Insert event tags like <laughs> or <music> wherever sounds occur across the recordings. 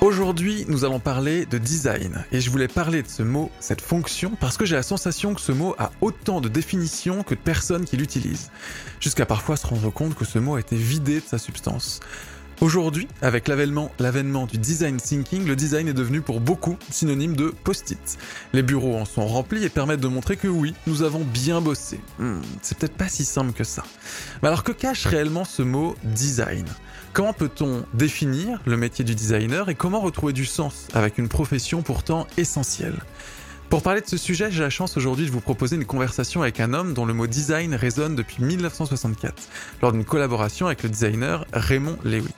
Aujourd'hui, nous allons parler de design. Et je voulais parler de ce mot, cette fonction, parce que j'ai la sensation que ce mot a autant de définitions que de personnes qui l'utilisent. Jusqu'à parfois se rendre compte que ce mot a été vidé de sa substance. Aujourd'hui, avec l'avènement du design thinking, le design est devenu pour beaucoup synonyme de post-it. Les bureaux en sont remplis et permettent de montrer que oui, nous avons bien bossé. Hmm, c'est peut-être pas si simple que ça. Mais alors que cache réellement ce mot design? Comment peut-on définir le métier du designer et comment retrouver du sens avec une profession pourtant essentielle? Pour parler de ce sujet, j'ai la chance aujourd'hui de vous proposer une conversation avec un homme dont le mot design résonne depuis 1964, lors d'une collaboration avec le designer Raymond Lewy.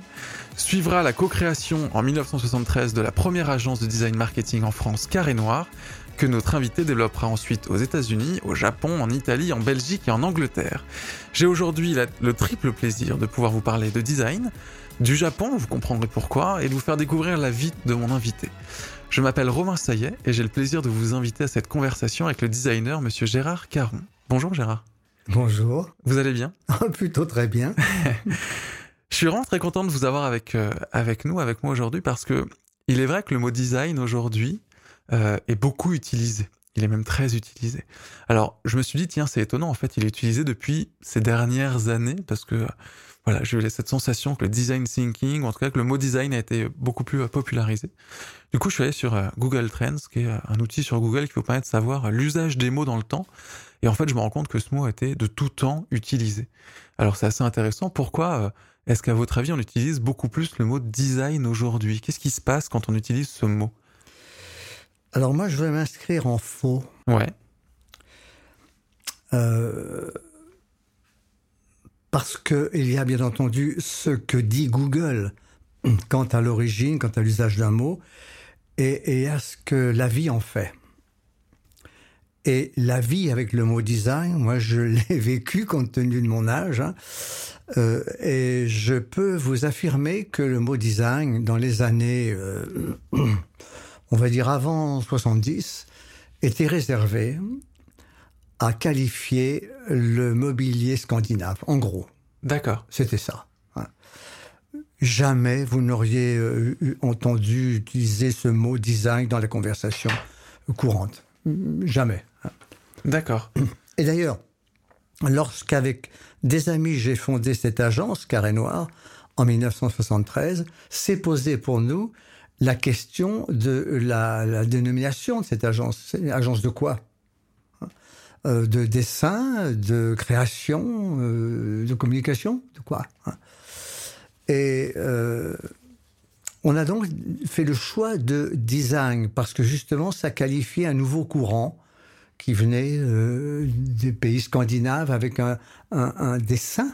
Suivra la co-création en 1973 de la première agence de design marketing en France Carré Noir, que notre invité développera ensuite aux États-Unis, au Japon, en Italie, en Belgique et en Angleterre. J'ai aujourd'hui le triple plaisir de pouvoir vous parler de design, du Japon, vous comprendrez pourquoi, et de vous faire découvrir la vie de mon invité. Je m'appelle Romain Saillet et j'ai le plaisir de vous inviter à cette conversation avec le designer monsieur Gérard Caron. Bonjour Gérard. Bonjour. Vous allez bien? <laughs> Plutôt très bien. <laughs> Je suis vraiment très content de vous avoir avec, euh, avec nous, avec moi aujourd'hui, parce que il est vrai que le mot design aujourd'hui euh, est beaucoup utilisé. Il est même très utilisé. Alors, je me suis dit, tiens, c'est étonnant, en fait, il est utilisé depuis ces dernières années, parce que voilà, j'ai eu cette sensation que le design thinking, ou en tout cas que le mot design a été beaucoup plus euh, popularisé. Du coup, je suis allé sur euh, Google Trends, qui est euh, un outil sur Google qui vous permet de savoir l'usage des mots dans le temps. Et en fait, je me rends compte que ce mot a été de tout temps utilisé. Alors, c'est assez intéressant. Pourquoi est-ce qu'à votre avis, on utilise beaucoup plus le mot design aujourd'hui? Qu'est-ce qui se passe quand on utilise ce mot? Alors moi, je vais m'inscrire en faux. Ouais. Euh, parce qu'il y a bien entendu ce que dit Google quant à l'origine, quant à l'usage d'un mot, et, à ce que la vie en fait. Et la vie avec le mot design, moi je <laughs> l'ai vécu compte tenu de mon âge, hein, euh, et je peux vous affirmer que le mot design, dans les années, euh, <clears throat> on va dire avant 70, était réservé à qualifier le mobilier scandinave, en gros. D'accord. C'était ça. Jamais vous n'auriez euh, entendu utiliser ce mot design dans la conversation courante. Jamais. D'accord. <clears throat> Et d'ailleurs, lorsqu'avec des amis j'ai fondé cette agence Carré Noir en 1973, s'est posé pour nous la question de la, dénomination de cette agence. Agence de quoi euh, de dessin, de création, euh, de communication, de quoi. Hein? Et euh, on a donc fait le choix de design parce que justement ça qualifiait un nouveau courant qui venait des pays scandinaves avec un, dessin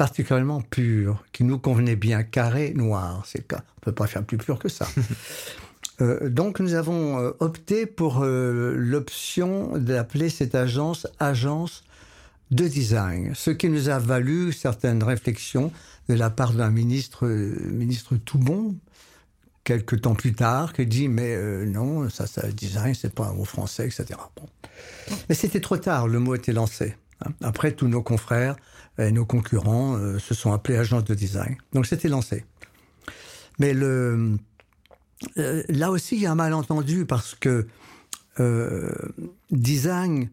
particulièrement pur, qui nous convenait bien, carré, noir. C'est on peut pas faire plus pur que ça. <laughs> Euh, donc nous avons euh, opté pour euh, l'option d'appeler cette agence agence de design, ce qui nous a valu certaines réflexions de la part d'un ministre, ministre Toubon, quelques temps plus tard, qui dit mais non, ça, ça design, c'est pas un mot français, etc. Mais c'était trop tard, le mot était lancé. Hein. Après, tous nos confrères et nos concurrents se sont appelés agence de design. Donc c'était lancé. Mais le euh, là aussi, il y a un malentendu parce que euh, design,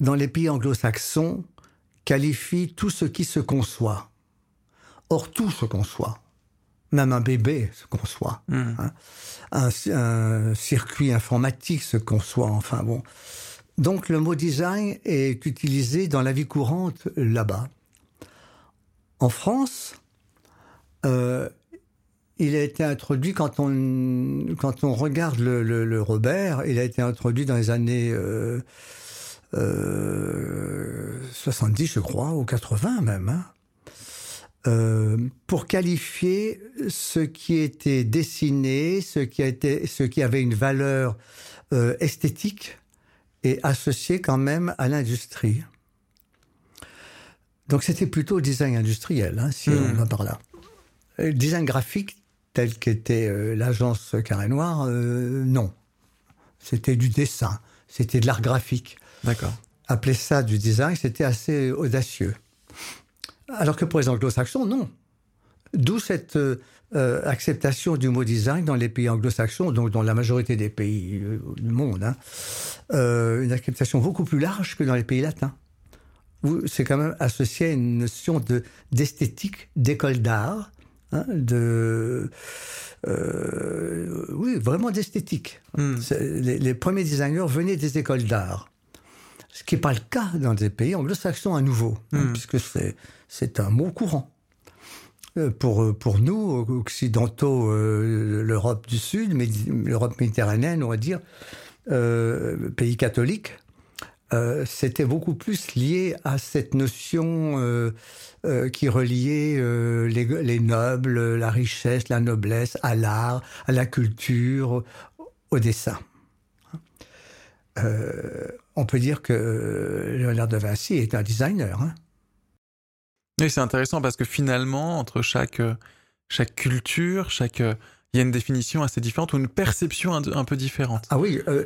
dans les pays anglo-saxons, qualifie tout ce qui se conçoit. Or, tout se conçoit. Même un bébé se conçoit. Mmh. Hein. Un, circuit informatique se conçoit. Enfin bon. Donc, le mot design est utilisé dans la vie courante là-bas. En France, euh, il a été introduit quand on regarde le, Robert, il a été introduit dans les années euh, 70, euh, je crois, ou 80 même, hein. euh, pour qualifier ce qui était dessiné, ce qui avait une valeur euh, esthétique et associé quand même à l'industrie. Donc c'était plutôt design industriel, hein, si on hmm. va par là. design graphique, telle qu'était euh, l'agence Carré Noir, euh, non. C'était du dessin, c'était de l'art graphique. D'accord. Appeler ça du design, c'était assez audacieux. Alors que pour les anglo-saxons, non. D'où cette, euh, euh, acceptation du mot design dans les pays anglo-saxons, donc dans la majorité des pays euh, du monde, hein, euh, une acceptation beaucoup plus large que dans les pays latins. Où c'est quand même associé à une notion de d'esthétique, d'école d'art, hein, de euh, oui, vraiment d'esthétique. Hmm. Les, les premiers designers venaient des écoles d'art ce qui n'est pas le cas dans des pays anglo-saxons à nouveau, hein, Hmm. puisque c'est un mot courant. Euh, Pour, pour nous, occidentaux, euh, l'Europe du Sud, l'Europe méditerranéenne, on va dire, euh, pays catholiques, euh, c'était beaucoup plus lié à cette notion euh, euh, qui reliait euh, les, les nobles, la richesse, la noblesse, à l'art, à la culture, au dessin. Euh, on peut dire que euh, Léonard de Vinci est un designer. Hein. Oui, c'est intéressant parce que finalement, entre chaque, euh, chaque culture, chaque, euh, il y a une définition assez différente ou une perception un, un peu différente. Ah oui, euh,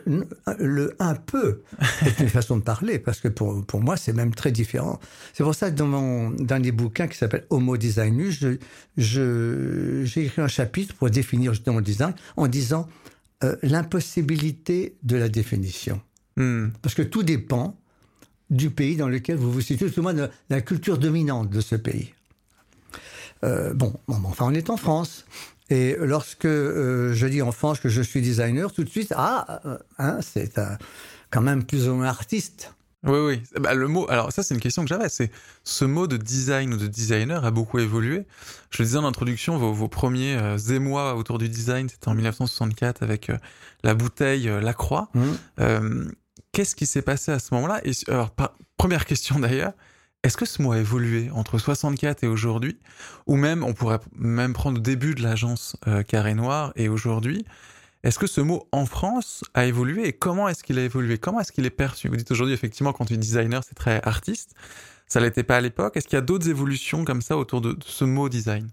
le un peu est une façon de parler, parce que pour, pour moi, c'est même très différent. C'est pour ça que dans mon dernier bouquin qui s'appelle Homo Designus, je, je, j'ai écrit un chapitre pour définir justement le design en disant euh, l'impossibilité de la définition. Hmm. Parce que tout dépend du pays dans lequel vous vous situez, tout au moins de la culture dominante de ce pays. Euh, bon, bon, bon, enfin, on est en France. Et lorsque euh, je dis en France que je suis designer, tout de suite, ah, euh, hein, c'est quand même plus ou moins artiste. Oui, oui. Bah, le mot, alors ça, c'est une question que j'avais. C'est ce mot de design ou de designer a beaucoup évolué. Je le disais en introduction, vos, vos premiers euh, émois autour du design, c'était en 1964 avec euh, la bouteille euh, Lacroix. Hum. Euh, Qu'est-ce qui s'est passé à ce moment-là alors, première question d'ailleurs, est-ce que ce mot a évolué entre 64 et aujourd'hui Ou même, on pourrait même prendre le début de l'agence euh, Carré Noir et aujourd'hui. Est-ce que ce mot en France a évolué et comment est-ce qu'il a évolué? Comment est-ce qu'il est perçu? Vous dites aujourd'hui, effectivement, quand tu es designer, c'est très artiste. Ça l'était pas à l'époque. Est-ce qu'il y a d'autres évolutions comme ça autour de ce mot design?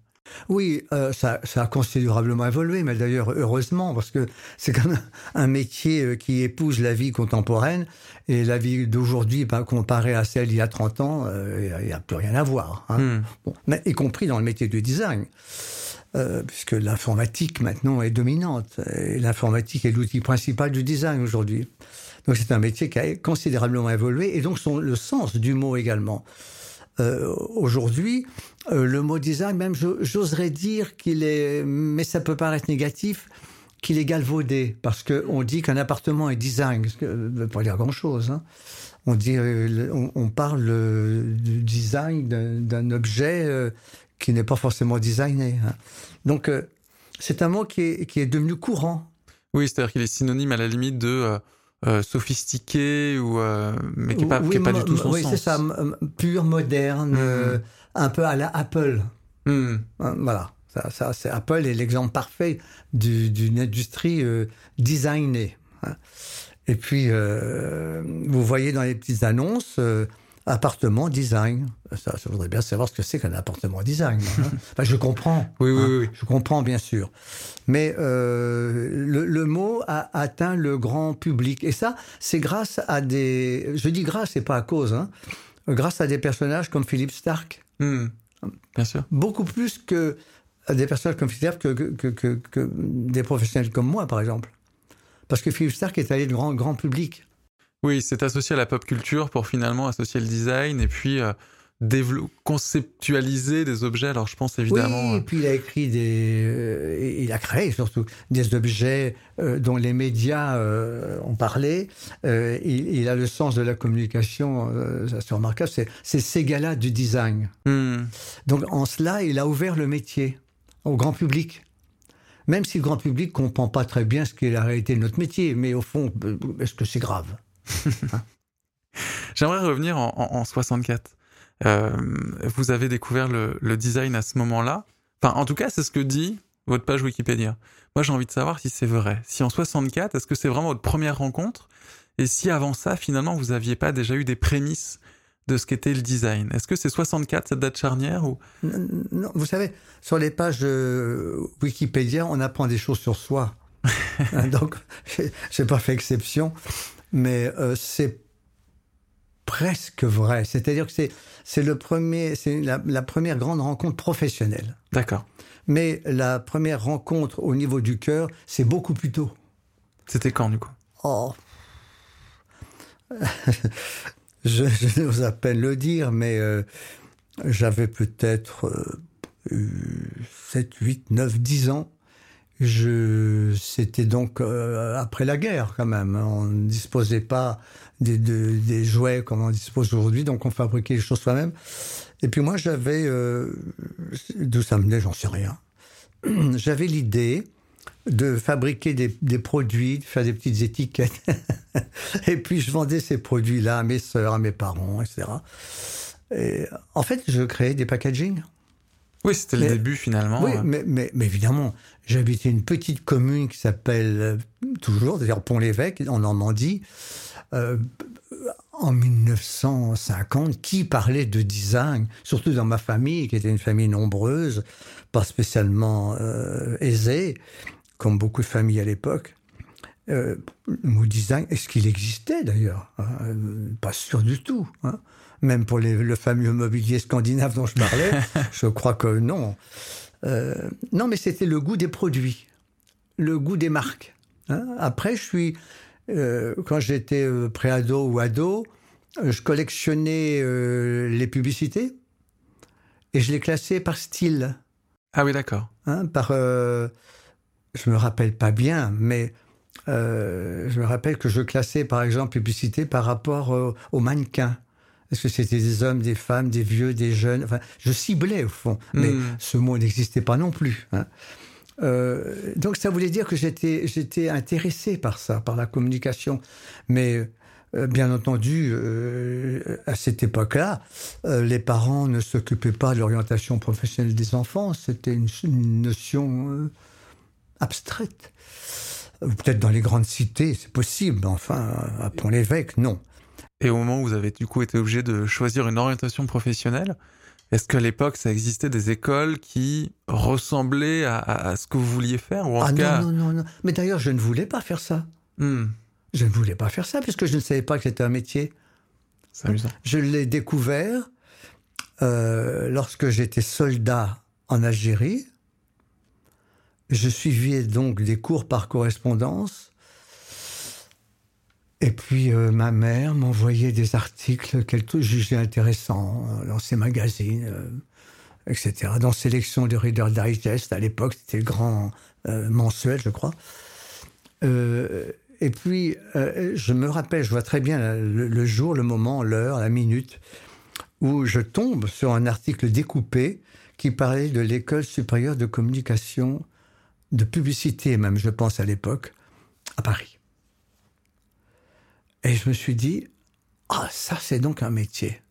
Oui, euh, ça, ça a considérablement évolué, mais d'ailleurs heureusement, parce que c'est quand même un métier euh, qui épouse la vie contemporaine, et la vie d'aujourd'hui, ben, comparée à celle d'il y a 30 ans, euh, il n'y a, plus rien à voir. hein. Hmm. Bon, mais y compris dans le métier du design, euh, puisque l'informatique maintenant est dominante, et l'informatique est l'outil principal du design aujourd'hui. Donc c'est un métier qui a considérablement évolué, et donc son, le sens du mot également. Euh, aujourd'hui, euh, le mot design, même j'oserais dire qu'il est, mais ça peut paraître négatif, qu'il est galvaudé, parce que on dit qu'un appartement est design, ce qui ne veut pas dire grand-chose. hein. On, dit, euh, on, parle euh, du design d'un objet euh, qui n'est pas forcément designé. hein. Donc, euh, c'est un mot qui est, qui est devenu courant. Oui, c'est-à-dire qu'il est synonyme à la limite de euh, sophistiqué ou euh, mais qui n'est pas, qui est pas du tout son oui, sens. c'est ça, pur, moderne, Mhm. euh, un peu à la Apple. Hmm. Hein, Voilà, ça, ça c'est Apple est l'exemple parfait du- d'une industrie euh, designée. hein. Et puis, euh, vous voyez dans les petites annonces, appartement design. Ça, je voudrais bien savoir ce que c'est qu'un appartement design. hein. <laughs> Enfin, je comprends. Oui, oui, hein, oui, oui. Je comprends, bien sûr. Mais euh, le, le mot a atteint le grand public. Et ça, c'est grâce à des... Je dis grâce, c'est pas à cause. Hein, grâce à des personnages comme Philippe Stark Hmm. Bien sûr. beaucoup plus que des personnages comme Philippe Stark que, que, que, que- que des professionnels comme moi, par exemple. Parce que Philippe Stark est allé de grand, grand public. Oui, c'est associé à la pop culture pour finalement associer le design et puis euh, conceptualiser des objets. Alors je pense évidemment. oui, euh, et puis il a écrit des... euh, il a créé surtout des objets euh, dont les médias ont parlé. Il, il a le sens de la communication, c'est remarquable, c'est, ces gars-là du design. hmm. Donc en cela, il a ouvert le métier au grand public. Même si le grand public comprend pas très bien ce qu'est la réalité de notre métier, mais au fond, est-ce que c'est grave? J'aimerais revenir en, en- en 64. Euh, vous avez découvert le, le design à ce moment-là. Enfin, en tout cas, c'est ce que dit votre page Wikipédia. Moi, j'ai envie de savoir si c'est vrai. Si en 64, est-ce que c'est vraiment votre première rencontre? Et si avant ça, finalement, vous aviez pas déjà eu des prémices de ce qu'était le design? Est-ce que c'est 64 cette date charnière ou? Non, vous savez, sur les pages euh, Wikipédia, on apprend des choses sur soi. Hein, <laughs> Donc, <laughs> j'ai pas fait exception, mais euh, c'est presque vrai. C'est-à-dire que c'est, c'est le premier, c'est la, la première grande rencontre professionnelle. D'accord. Mais la première rencontre au niveau du cœur, c'est beaucoup plus tôt. C'était quand, du coup? Oh. <laughs> je, je n'ose à peine le dire, mais euh, j'avais peut-être euh, 7, 8, 9, 10 ans. Je, c'était donc euh, après la guerre quand même. hein. On ne disposait pas des, de- des jouets comme on dispose aujourd'hui, donc on fabriquait les choses soi-même. Et puis moi, j'avais, euh, d'où ça venait, j'en sais rien. <clears throat> J'avais l'idée de fabriquer des, des produits, de faire des petites étiquettes. <laughs> et puis je vendais ces produits-là à mes sœurs, à mes parents, etc. Et en fait, je créais des packaging. Oui, c'était le début, finalement. Oui, euh. mais, mais, mais évidemment, j'habitais une petite commune qui s'appelle euh, toujours, d'ailleurs Pont-l'Évêque, en Normandie. Euh, en 1950, qui parlait de design, surtout dans ma famille, qui était une famille nombreuse, pas spécialement euh, aisée, comme beaucoup de familles à l'époque. Euh, le mot design, est-ce qu'il existait d'ailleurs hein Pas sûr du tout. hein. Même pour les- le fameux mobilier scandinave dont je parlais, <laughs> je crois que non. Euh, non, mais c'était le goût des produits, le goût des marques. hein. Après, je suis, euh, quand j'étais euh, préado ou ado, je collectionnais euh, les publicités et je les classais par style. Ah oui, d'accord. hein, par, euh, je me rappelle pas bien, mais euh, je me rappelle que je classais par exemple publicité par rapport euh, aux mannequins. Est-ce que c'était des hommes, des femmes, des vieux, des jeunes Enfin, je ciblais au fond, mais Hmm. ce mot n'existait pas non plus. hein. Euh, donc ça voulait dire que j'étais j'étais intéressé par ça, par la communication, mais euh, bien entendu, euh, à cette époque-là, les parents ne s'occupaient pas de l'orientation professionnelle des enfants. C'était une, une notion abstraite. Peut-être dans les grandes cités, c'est possible, mais enfin, à Pont-l'Évêque, non. Et au moment où vous avez du coup été obligé de choisir une orientation professionnelle, est-ce qu'à l'époque ça existait des écoles qui ressemblaient à, à- à ce que vous vouliez faire ou en Ah non, cas non, non, non. Mais d'ailleurs, je ne voulais pas faire ça. Hmm, Je ne voulais pas faire ça, puisque je ne savais pas que c'était un métier. c'est amusant. Je l'ai découvert euh, lorsque j'étais soldat en Algérie. Je suivais donc des cours par correspondance. Et puis euh, ma mère m'envoyait des articles qu'elle jugeait intéressants euh, dans ses magazines, euh, etc. Dans Sélection de Reader Digest, à l'époque, c'était le grand mensuel, je crois. Et puis, je me rappelle, je vois très bien le jour, le moment, l'heure, la minute, où je tombe sur un article découpé qui parlait de l'école supérieure de communication, de publicité même, je pense à l'époque, à Paris. Et je me suis dit, ah, ça c'est donc un métier.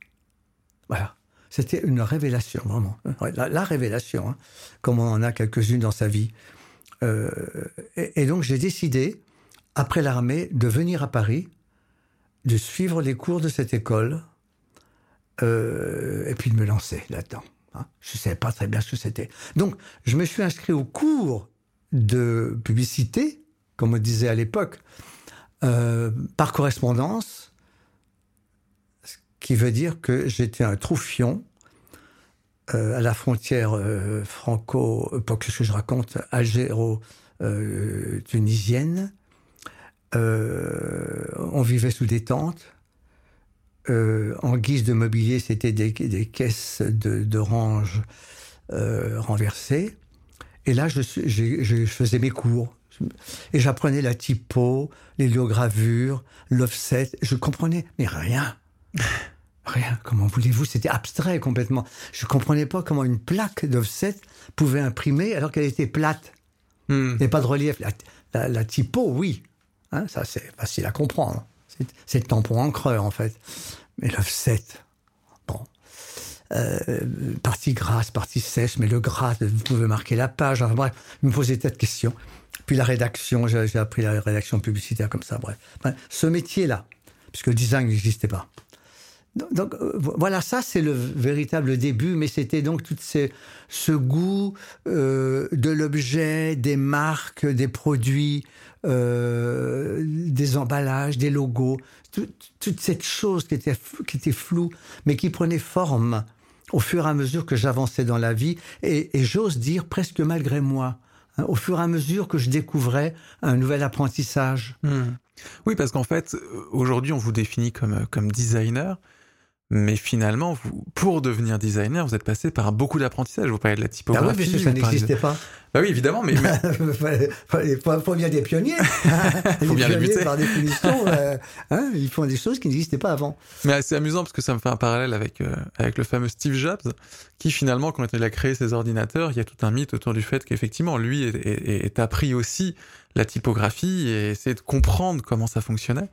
Voilà. C'était une révélation, vraiment. La, la révélation, hein, comme on en a quelques-unes dans sa vie. Euh, et, et donc j'ai décidé, après l'armée, de venir à Paris, de suivre les cours de cette école, euh, et puis de me lancer là-dedans. hein. Je ne savais pas très bien ce que c'était. Donc, je me suis inscrit au cours de publicité, comme on disait à l'époque, euh, par correspondance, ce qui veut dire que j'étais un troufion euh, à la frontière euh, franco, pas que ce que je raconte, algéro-tunisienne. On vivait sous des tentes. En guise de mobilier, c'était des, caisses d'oranges renversées. Et là, je faisais mes cours. Et j'apprenais la typo, l'héliogravure, l'offset. Je comprenais, mais rien. Rien. Comment voulez-vous? C'était abstrait complètement. Je comprenais pas comment une plaque d'offset pouvait imprimer alors qu'elle était plate. Hmm. Il n'y pas de relief. La, la- la typo, oui. Hein, ça, c'est facile à comprendre. C'est- le tampon encreur, en fait. Mais l'offset, bon. Euh, partie grasse, partie sèche, mais le gras, vous pouvez marquer la page. Enfin bref, je me posais tas de questions. Puis la rédaction, j'ai appris la rédaction publicitaire comme ça, bref. Ce métier-là, puisque le design n'existait pas. Donc, euh, vo- voilà, ça c'est le véritable début, mais c'était donc tout ce goût euh, de l'objet, des marques, des produits euh, des emballages, des logos, toute cette chose qui était, floue, mais qui prenait forme au fur et à mesure que j'avançais dans la vie, et, j'ose dire presque malgré moi, au fur et à mesure que je découvrais un nouvel apprentissage. Hmm. Oui, parce qu'en fait, aujourd'hui, on vous définit comme, comme designer, mais finalement, vous, pour devenir designer, vous êtes passé par beaucoup d'apprentissage. Vous parlez de la typographie. Ah oui, parce que ça n'existait pas. Bah oui, évidemment, mais... il <laughs> faut, bien des pionniers. il <laughs> faut bien pionniers, par définition, <laughs> euh, hein, ils font des choses qui n'existaient pas avant. Mais c'est amusant parce que ça me fait un parallèle avec, euh, avec le fameux Steve Jobs, qui finalement, quand il a créé ses ordinateurs, il y a tout un mythe autour du fait qu'effectivement, lui est, est, appris aussi la typographie et essayer de comprendre comment ça fonctionnait.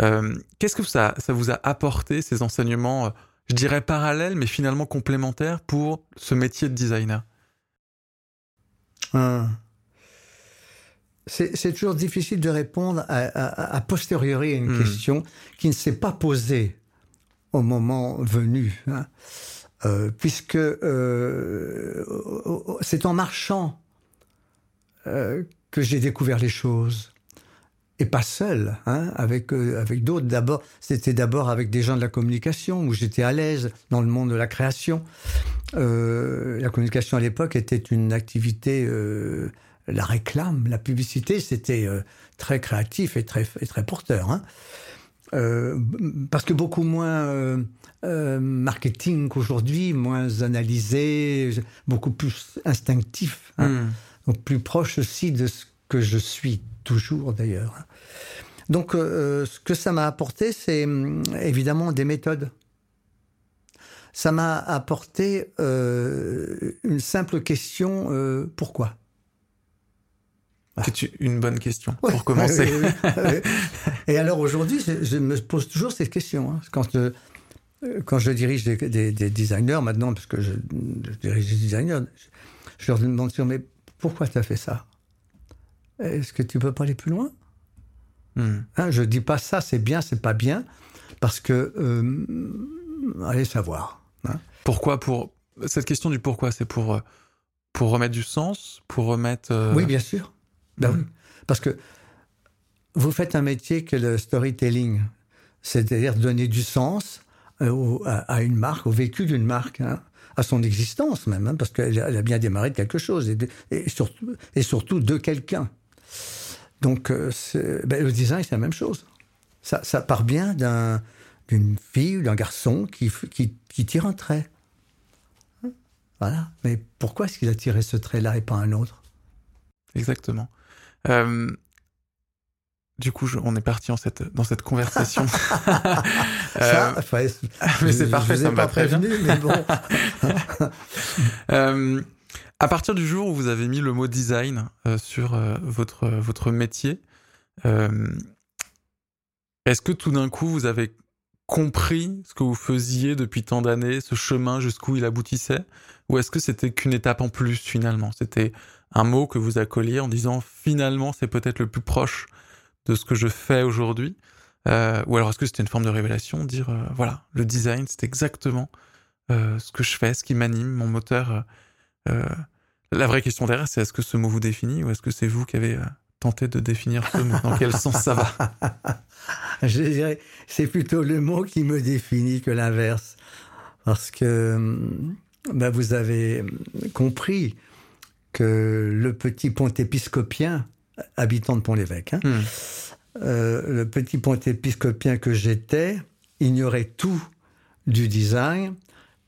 Euh, Qu'est-ce que ça, ça vous a apporté, ces enseignements, euh, je dirais parallèles, mais finalement complémentaires pour ce métier de designer? Ah. C'est toujours difficile de répondre à, posteriori à une hmm. question qui ne s'est pas posée au moment venu. Hein. Euh, puisque euh, c'est en marchant euh, que j'ai découvert les choses. Et pas seul, hein, avec, avec d'autres. D'abord, c'était d'abord avec des gens de la communication, où j'étais à l'aise dans le monde de la création. Euh, la communication à l'époque était une activité, euh, la réclame, la publicité, c'était euh, très créatif et très, très porteur. Hein. parce que beaucoup moins marketing qu'aujourd'hui, moins analysé, beaucoup plus instinctif, hein. Donc plus proche aussi de ce que je suis toujours d'ailleurs. Donc ce que ça m'a apporté, c'est évidemment des méthodes ça m'a apporté euh, une simple question euh, pourquoi? C'est une bonne question pour commencer. <laughs> Et alors aujourd'hui, je, me pose toujours cette question. Hein. Quand, euh, quand je dirige des, designers maintenant, parce que je, dirige des designers, je, leur demande mais pourquoi tu as fait ça? Est-ce que tu peux pas aller plus loin? Hmm. hein, Je dis pas ça, c'est bien, c'est pas bien, parce que allez savoir. Hein pourquoi pour cette question du pourquoi, c'est pour euh, pour remettre du sens, pour remettre. Euh, oui, bien sûr. Ben oui. Parce que vous faites un métier que le storytelling, c'est-à-dire donner du sens euh, à, une marque, au vécu d'une marque, hein, à son existence même, hein, parce qu'elle a bien démarré de quelque chose et, surtout, et surtout de quelqu'un. Donc, ben, le design, c'est la même chose. Ça, ça part bien d'un d'une fille ou d'un garçon qui, qui, qui, tire un trait. Voilà. Mais pourquoi est-ce qu'il a tiré ce trait-là et pas un autre? Exactement. Euh, du coup, on est parti en cette, dans cette conversation. <laughs> <laughs> ça, euh, <laughs> mais c'est parfait, ça me va très bien. Mais bon. euh, à partir du jour où vous avez mis le mot design euh, sur votre, votre métier, est-ce que tout d'un coup vous avez compris ce que vous faisiez depuis tant d'années, ce chemin jusqu'où il aboutissait? Ou est-ce que c'était qu'une étape en plus finalement? C'était un mot que vous accolliez en disant finalement c'est peut-être le plus proche de ce que je fais aujourd'hui euh, Ou alors est-ce que c'était une forme de révélation Dire euh, voilà, le design c'est exactement euh, ce que je fais, ce qui m'anime, mon moteur. la vraie question derrière c'est est-ce que ce mot vous définit ou est-ce que c'est vous qui avez tenté de définir ce mot? Dans quel sens ça va? <laughs> Je dirais, c'est plutôt le mot qui me définit que l'inverse. Parce que ben vous avez compris que le petit pont épiscopien, habitant de Pont-l'Évêque, hein, hmm. euh, le petit pont épiscopien que j'étais, ignorait tout du design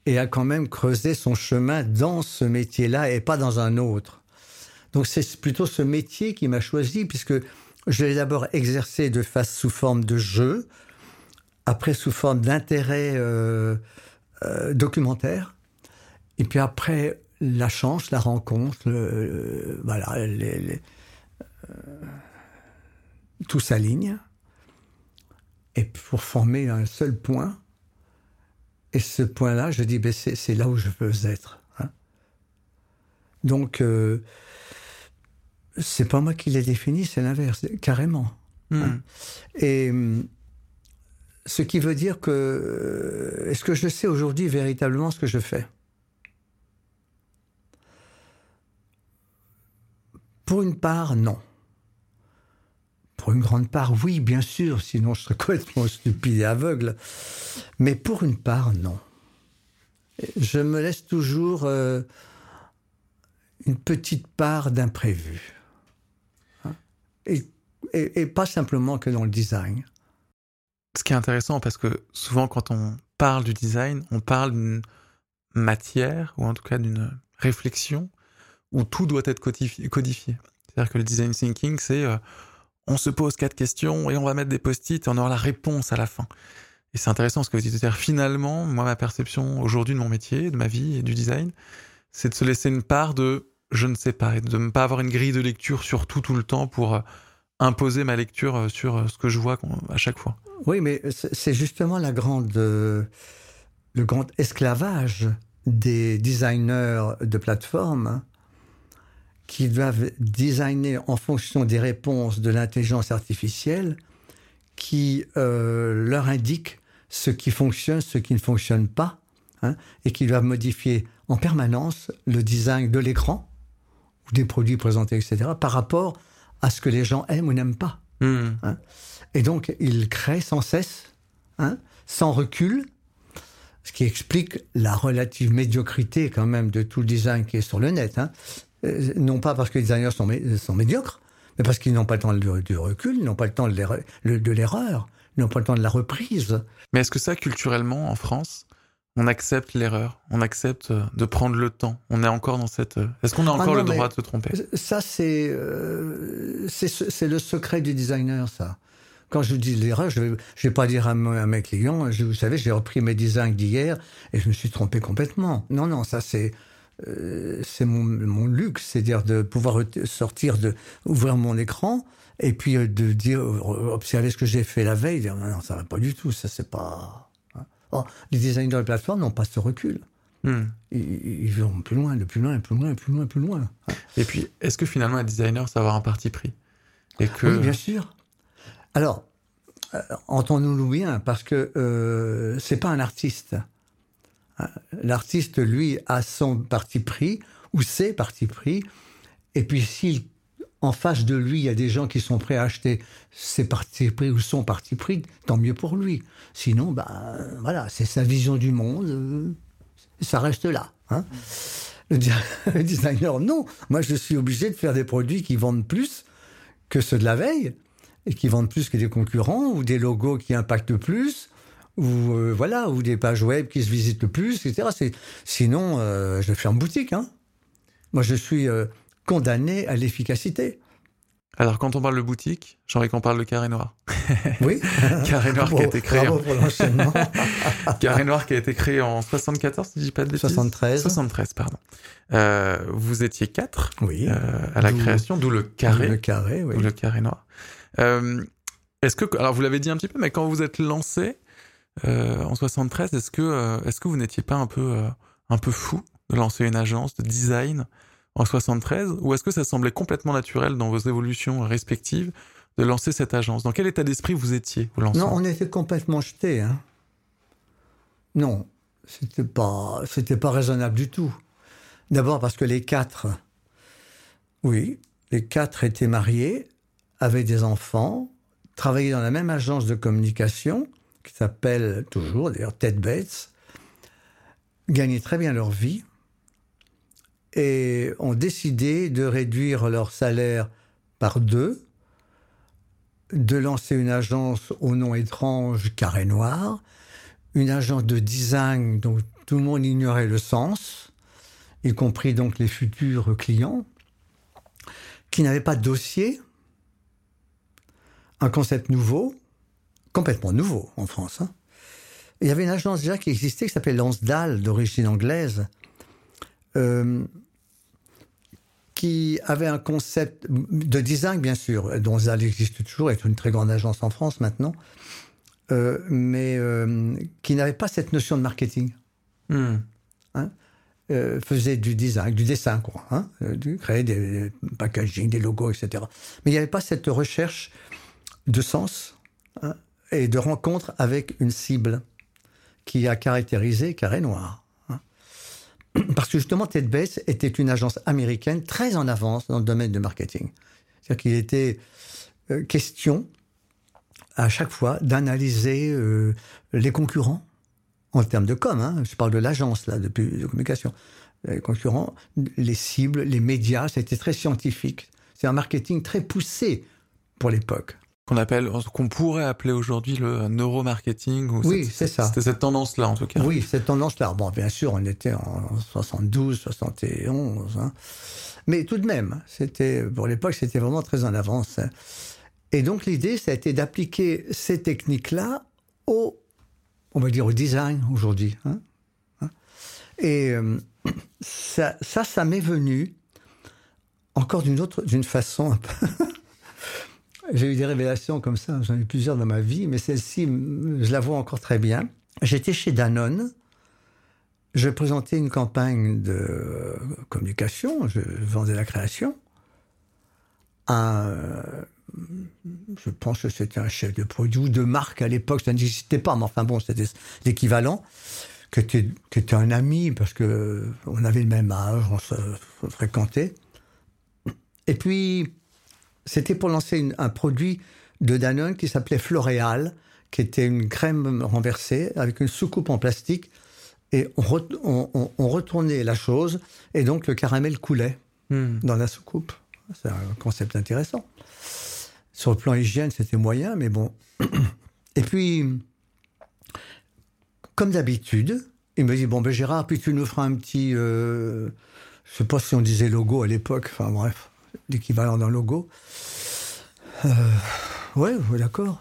et a quand même creusé son chemin dans ce métier-là et pas dans un autre. Donc c'est plutôt ce métier qui m'a choisi, puisque je l'ai d'abord exercé de face sous forme de jeu, après sous forme d'intérêt euh, euh, documentaire, et puis après la chance, la rencontre, voilà, les, tout s'aligne, et pour former un seul point. Et ce point-là, je dis, ben c'est là où je veux être. Hein. Donc, c'est pas moi qui l'ai défini, c'est l'inverse, carrément. Hmm. Hein. Et ce qui veut dire que est-ce que je sais aujourd'hui véritablement ce que je fais? Pour une part, non. Pour une grande part, oui, bien sûr, sinon je serais <laughs> complètement stupide et aveugle. Mais pour une part, non. Je me laisse toujours euh, une petite part d'imprévu. Hein. et, pas simplement que dans le design. Ce qui est intéressant, parce que souvent quand on parle du design, on parle d'une matière, ou en tout cas d'une réflexion, où tout doit être codifié. C'est-à-dire que le design thinking, c'est euh, on se pose quatre questions et on va mettre des post-it et on aura la réponse à la fin. Et c'est intéressant ce que vous dites. C'est-à-dire finalement, moi, ma perception aujourd'hui de mon métier, de ma vie et du design, c'est de se laisser une part de je ne sais pas et de ne pas avoir une grille de lecture sur tout tout le temps pour euh, imposer ma lecture euh, sur ce que je vois à chaque fois. Oui, mais c'est justement la grande, le grand esclavage des designers de plateforme qui doivent designer en fonction des réponses de l'intelligence artificielle qui euh, leur indiquent ce qui fonctionne, ce qui ne fonctionne pas, hein, et qui doivent modifier en permanence le design de l'écran ou des produits présentés, etc., par rapport à ce que les gens aiment ou n'aiment pas. Hmm. Hein. Et donc, ils créent sans cesse, hein, sans recul, ce qui explique la relative médiocrité quand même de tout le design qui est sur le net. Non pas parce que les designers sont, sont médiocres, mais parce qu'ils n'ont pas le temps du, recul, ils n'ont pas le temps de l'erreur, ils n'ont pas le temps de la reprise. Mais est-ce que ça, culturellement, en France, on accepte l'erreur, on accepte euh, de prendre le temps. On est encore dans cette. Euh, est-ce qu'on a ah encore le droit de se tromper? Ça, c'est c'est le secret du designer, ça. Quand je dis l'erreur, je ne vais, pas dire à, mes clients, vous savez, j'ai repris mes designs d'hier et je me suis trompé complètement. Non, non, ça c'est euh, c'est mon, luxe, c'est-à-dire de pouvoir sortir, de ouvrir mon écran et puis euh, de dire, observer ce que j'ai fait la veille, dire non, ça va pas du tout, ça c'est pas. Hein. Les designers de la plateforme n'ont pas ce recul. Hmm. Ils, vont plus loin, de plus loin, plus loin, plus loin, plus loin. Et puis, est-ce que finalement un designer, ça va avoir un parti pris et que... Oui, bien sûr. Alors, euh, entendons-nous bien, parce que euh, c'est pas un artiste. L'artiste, lui, a son parti pris, ou ses partis pris, et puis si en face de lui, il y a des gens qui sont prêts à acheter ses partis pris ou son parti pris, tant mieux pour lui. Sinon, bah, voilà, c'est sa vision du monde, euh, ça reste là. Hein. <laughs> Le, designer, non. Moi, je suis obligé de faire des produits qui vendent plus que ceux de la veille, et qui vendent plus que des concurrents, ou des logos qui impactent plus, ou euh, voilà, ou des pages web qui se visitent le plus, etc. Sinon, euh, je ferme boutique. Hein. Moi, je suis euh, condamné à l'efficacité. Alors, quand on parle de boutique, j'aimerais qu'on parle de Carré Noir. <laughs> Oui. <laughs> Carré Noir qui a été créé. Bravo pour <laughs> Carré Noir qui a été créé en 74, si je dis pas de bêtises. 73. 73, pardon. vous étiez quatre. Oui. à la création, d'où le carré. Le carré, oui. le Carré Noir. Est-ce que, alors vous l'avez dit un petit peu, mais quand vous êtes lancé, en 73, est-ce que, euh, est-ce que vous n'étiez pas un peu, euh, un peu fou de lancer une agence de design en 73 ou est-ce que ça semblait complètement naturel dans vos évolutions respectives de lancer cette agence? Dans quel état d'esprit vous étiez Non, on était complètement jetés. Hein. Non, c'était pas, c'était pas raisonnable du tout. D'abord parce que les quatre, oui, les quatre étaient mariés, avaient des enfants, travaillaient dans la même agence de communication qui s'appellent toujours, d'ailleurs, Ted Bates, gagnaient très bien leur vie et ont décidé de réduire leur salaire par deux, de lancer une agence au nom étrange Carré Noir, une agence de design dont tout le monde ignorait le sens, y compris donc les futurs clients, qui n'avait pas de dossier, un concept nouveau, complètement nouveau en France. Hein. Il y avait une agence déjà qui existait qui s'appelait Lansdale, d'origine anglaise, euh, qui avait un concept de design, bien sûr. Lansdale existe toujours, est une très grande agence en France maintenant, euh, mais euh, qui n'avait pas cette notion de marketing. Hmm. Hein. faisait du design, du dessin, quoi. Hein, créer des, des packaging, des logos, etc. Mais il n'y avait pas cette recherche de sens hein, et de rencontre avec une cible qui a caractérisé Carré Noir. Hein. <clears throat> Parce que justement, Ted Bates était une agence américaine très en avance dans le domaine du marketing. C'est-à-dire qu'il était euh, question à chaque fois d'analyser euh, les concurrents en termes de com. Hein, je parle de l'agence là de, de communication. Les concurrents, les cibles, les médias, c'était très scientifique. C'est un marketing très poussé pour l'époque qu'on appelle, qu'on pourrait appeler aujourd'hui le neuromarketing. Ou oui, c'est ça. C'était cette tendance-là, en tout cas. Oui, cette tendance-là. Bon, bien sûr, on était en 72, 71, hein. mais tout de même, c'était pour l'époque, c'était vraiment très en avance. Hein. Et donc l'idée, ça a été d'appliquer ces techniques-là au, on va dire, au design aujourd'hui. Hein. Et euh, ça, ça, ça m'est venu encore d'une autre, d'une façon un peu J'ai eu des révélations comme ça, j'en ai eu plusieurs dans ma vie, mais celle-ci, je la vois encore très bien. J'étais chez Danone, je présentais une campagne de communication, je vendais la création. Un, je pense que c'était un chef de produit ou de marque à l'époque, ça n'existait pas, mais enfin bon, c'était l'équivalent, qui était, un ami parce que on avait le même âge, on se fréquentait. Et puis, c'était pour lancer un produit de Danone qui s'appelait Floréal, qui était une crème renversée avec une soucoupe en plastique. Et on, retournait la chose, et donc le caramel coulait hmm. dans la soucoupe. C'est un concept intéressant. Sur le plan hygiène, c'était moyen, mais bon. Et puis, comme d'habitude, il me dit Bon, ben Gérard, puis tu nous feras un petit. Euh, je sais pas si on disait logo à l'époque, enfin bref l'équivalent d'un logo. Euh, ouais, d'accord.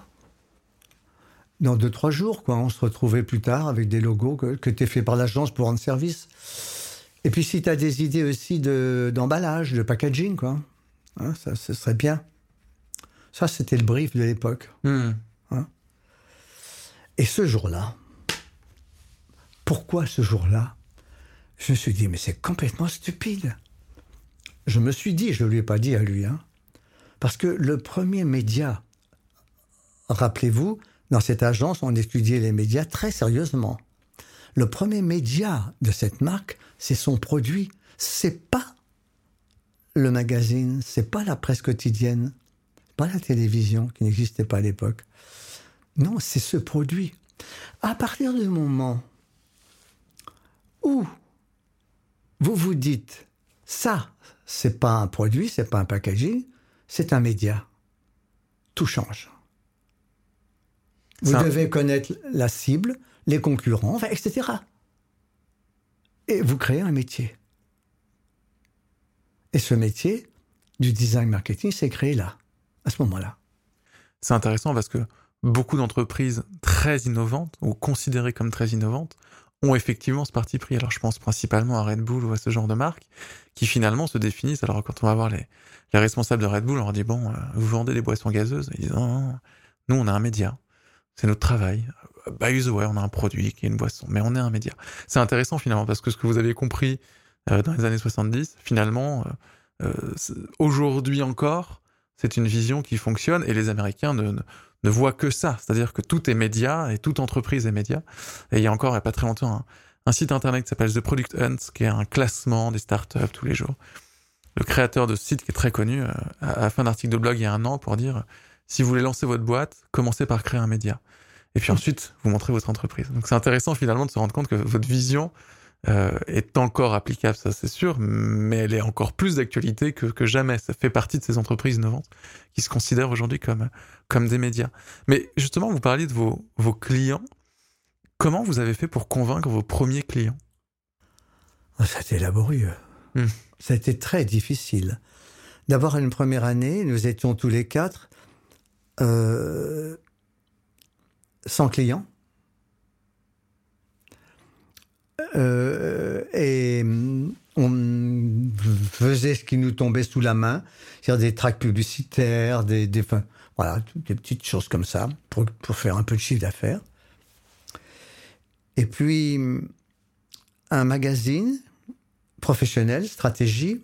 Dans deux, trois jours, quoi. On se retrouvait plus tard avec des logos que, que tu fait par l'agence pour rendre service. Et puis, si tu as des idées aussi d'emballage, de, packaging, quoi, hein, ça, ce serait bien. Ça, c'était le brief de l'époque. Hmm. Hein. Et ce jour-là, pourquoi ce jour-là Je me suis dit, mais c'est complètement stupide. Je me suis dit, je ne lui ai pas dit à lui, hein, parce que le premier média, rappelez-vous, dans cette agence, on étudiait les médias très sérieusement. Le premier média de cette marque, c'est son produit. C'est pas le magazine, c'est pas la presse quotidienne, pas la télévision qui n'existait pas à l'époque. Non, c'est ce produit. À partir du moment où vous vous dites ça, c'est pas un produit, c'est pas un packaging, c'est un média. Tout change. Vous devez connaître la cible, les concurrents, etc. Et vous créez un métier. Et ce métier du design marketing s'est créé là, à ce moment-là. C'est intéressant parce que beaucoup d'entreprises très innovantes, ou considérées comme très innovantes, ont effectivement ce parti pris. Alors je pense principalement à Red Bull ou à ce genre de marque qui finalement se définissent. Alors quand on va voir les, les responsables de Red Bull, on leur dit bon, euh, vous vendez des boissons gazeuses? Ils disent non, nous on a un média, c'est notre travail. By the way, on a un produit qui est une boisson, mais on est un média. C'est intéressant finalement parce que ce que vous avez compris euh, dans les années 70, finalement, euh, aujourd'hui encore, c'est une vision qui fonctionne et les Américains ne voit que ça, c'est-à-dire que tout est média et toute entreprise est média. Et il y a encore, il n'y a pas très longtemps, un, site internet qui s'appelle The Product Hunt, qui est un classement des startups tous les jours. Le créateur de ce site, qui est très connu, euh, a fait un article de blog il y a un an pour dire si vous voulez lancer votre boîte, commencez par créer un média. Et puis ensuite, vous montrez votre entreprise. Donc c'est intéressant finalement de se rendre compte que votre vision euh, est encore applicable, ça c'est sûr, mais elle est encore plus d'actualité que, que, jamais. Ça fait partie de ces entreprises innovantes qui se considèrent aujourd'hui comme, comme des médias. Mais justement, vous parliez de vos, vos clients. Comment vous avez fait pour convaincre vos premiers clients? Oh, Ça a été laborieux. Hmm. Ça a été très difficile. D'abord, une première année, nous étions tous les quatre euh, sans clients. Euh, et on faisait ce qui nous tombait sous la main, c'est-à-dire des tracts publicitaires, des, des, voilà, des petites choses comme ça, pour, pour faire un peu de chiffre d'affaires. Et puis, un magazine professionnel, stratégie,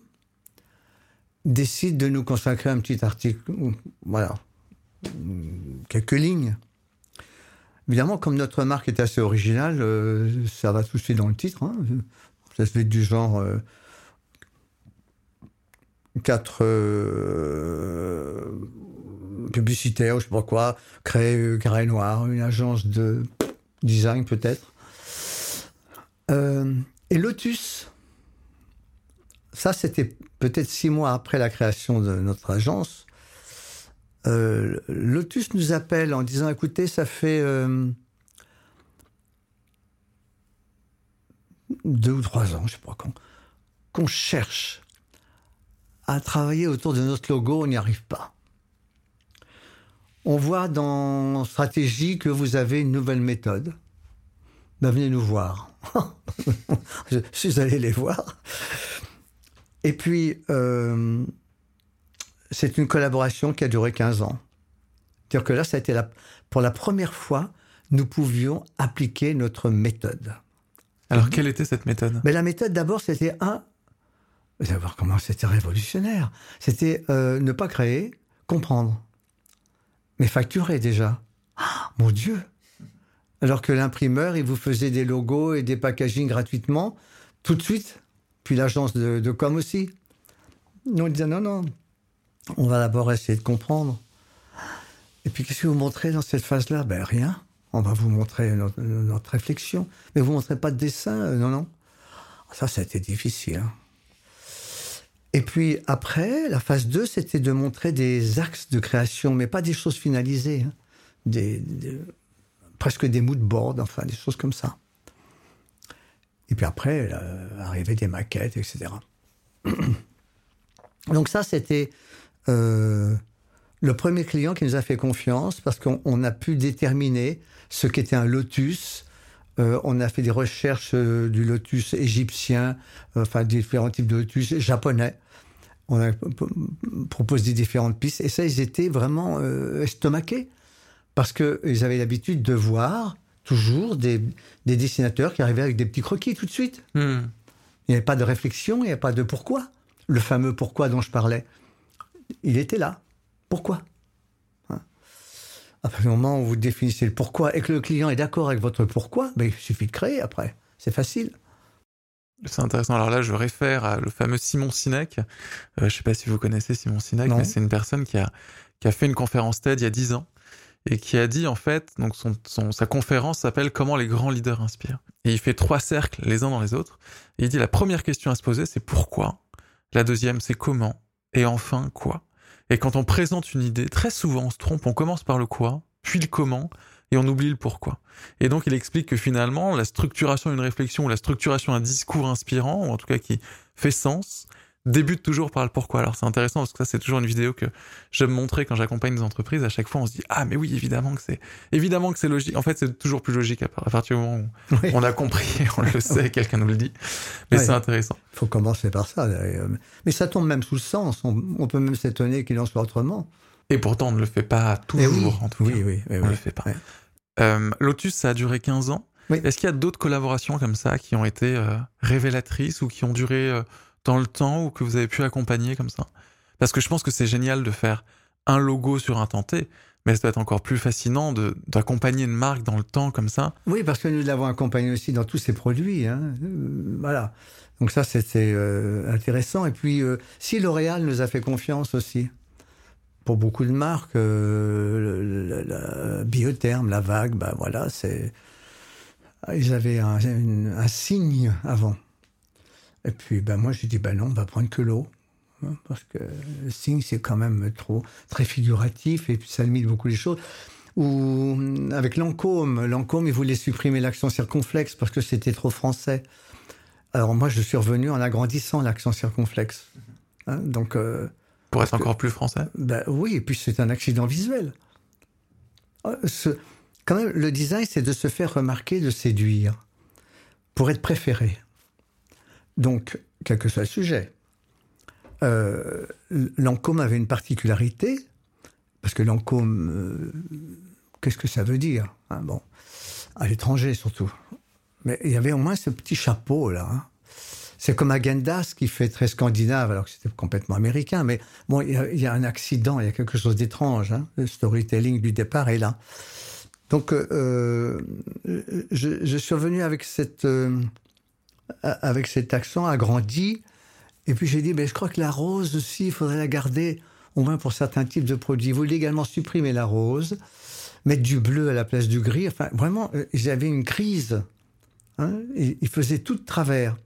décide de nous consacrer un petit article, voilà, quelques lignes. Évidemment, comme notre marque est assez originale, euh, ça va suite dans le titre. Hein. Ça se fait du genre euh, quatre publicitaire, je sais pas quoi, créer Carré Noir, une agence de design peut-être. et Lotus, ça c'était peut-être six mois après la création de notre agence. Lotus nous appelle en disant écoutez, ça fait deux ou trois ans, je sais pas quand, qu'on cherche à travailler autour de notre logo, on n'y arrive pas. On voit dans stratégie que vous avez une nouvelle méthode. Ben, venez nous voir. <laughs> je suis allé les voir. Et puis, euh, c'est une collaboration qui a duré 15 ans. C'est-à-dire que là, ça a été la, pour la première fois, nous pouvions appliquer notre méthode. Alors, quelle était cette méthode? Mais La méthode, d'abord, c'était un. Vous allez voir comment c'était révolutionnaire? C'était euh, ne pas créer, comprendre. Mais facturer déjà. Ah, mon Dieu Alors que l'imprimeur, il vous faisait des logos et des packaging gratuitement, tout de suite. Puis l'agence de, com aussi. Nous, on disait non, non, on va d'abord essayer de comprendre. Et puis, qu'est-ce que vous montrez dans cette phase-là? Ben, rien on va vous montrer notre, réflexion. Mais vous ne montrez pas de dessin, euh, non, non. Ça, ça été difficile. Hein. Et puis après, la phase 2, c'était de montrer des axes de création, mais pas des choses finalisées. Hein. Des, presque des mood boards, enfin des choses comme ça. Et puis après, arrivaient des maquettes, etc. <clears throat> Donc ça, c'était euh, le premier client qui nous a fait confiance parce qu'on a pu déterminer ce qu'était un lotus. Euh, on a fait des recherches euh, du lotus égyptien, enfin différents types de lotus japonais. On a proposé différentes pistes et ça, ils étaient vraiment estomaqués parce qu'ils avaient l'habitude de voir toujours des, dessinateurs qui arrivaient avec des petits croquis tout de suite. Hmm. Il n'y avait pas de réflexion, il n'y avait pas de pourquoi. Le fameux pourquoi dont je parlais, il était là. Pourquoi? À partir du moment où vous définissez le pourquoi et que le client est d'accord avec votre pourquoi, ben, il suffit de créer après. C'est facile. C'est intéressant. Alors là, je réfère à le fameux Simon Sinek. Euh, je ne sais pas si vous connaissez Simon Sinek, mais c'est une personne qui a, qui a fait une conférence TED il y a dix ans et qui a dit en fait, donc son, sa conférence s'appelle Comment les grands leaders inspirent. Et il fait trois cercles les uns dans les autres. Et il dit la première question à se poser, c'est pourquoi? La deuxième, c'est comment? Et enfin, quoi? Et quand on présente une idée, très souvent on se trompe, on commence par le quoi, puis le comment, et on oublie le pourquoi. Et donc il explique que finalement, la structuration d'une réflexion, ou la structuration d'un discours inspirant, ou en tout cas qui fait sens, débute toujours par le pourquoi. Alors c'est intéressant parce que ça c'est toujours une vidéo que j'aime montrer quand j'accompagne des entreprises. À chaque fois on se dit ah mais oui évidemment que c'est évidemment que c'est logique. En fait c'est toujours plus logique à partir du moment où on a compris, <laughs> on le sait, quelqu'un nous le dit. Mais c'est intéressant. Il faut commencer par ça. Mais ça tombe même sous le sens. On, peut même s'étonner qu'il en soit autrement. Et pourtant on ne le fait pas toujours en tout cas. Oui oui, on ne le fait pas. Euh, Lotus ça a duré 15 ans. Est-ce qu'il y a d'autres collaborations comme ça qui ont été euh, révélatrices ou qui ont duré euh, dans le temps ou que vous avez pu accompagner comme ça Parce que je pense que c'est génial de faire un logo sur un tenté, mais ça doit être encore plus fascinant d'accompagner une marque dans le temps comme ça. Oui, parce que nous l'avons accompagné aussi dans tous ses produits. Hein. Euh, voilà. Donc ça, c'était euh, intéressant. Et puis, euh, si L'Oréal nous a fait confiance aussi, pour beaucoup de marques, la, Biotherme, la Vague, ben voilà, c'est... Ils avaient un signe avant. Et puis, ben, moi, j'ai dit, ben non, on va prendre que l'eau. Hein, parce que le signe, c'est quand même trop, très figuratif et puis ça limite beaucoup les choses. Ou avec Lancôme, Lancôme, il voulait supprimer l'accent circonflexe parce que c'était trop français. Alors moi, je suis revenu en agrandissant l'accent circonflexe. Hein, donc, euh, Pour être encore plus français? Ben, Oui, et puis c'est un accident visuel. Euh, quand même, le design, c'est de se faire remarquer, de séduire, pour être préféré. Donc, quel que soit le sujet. Euh, Lancôme avait une particularité, parce que Lancôme, euh, qu'est-ce que ça veut dire hein, Bon, à l'étranger surtout. Mais il y avait au moins ce petit chapeau là. Hein. C'est comme Agendas qui fait très scandinave, alors que c'était complètement américain. Mais bon, il y, a, un accident, il y a quelque chose d'étrange. Hein. Le storytelling du départ est là. Donc, euh, je, je, suis revenu avec cette avec cet accent agrandi. Et puis j'ai dit, mais je crois que la rose aussi, il faudrait la garder. au moins pour certains types de produits. Vous voulez également supprimer la rose, mettre du bleu à la place du gris. Enfin, vraiment, euh, j'avais une crise. Hein. il, faisait tout de travers.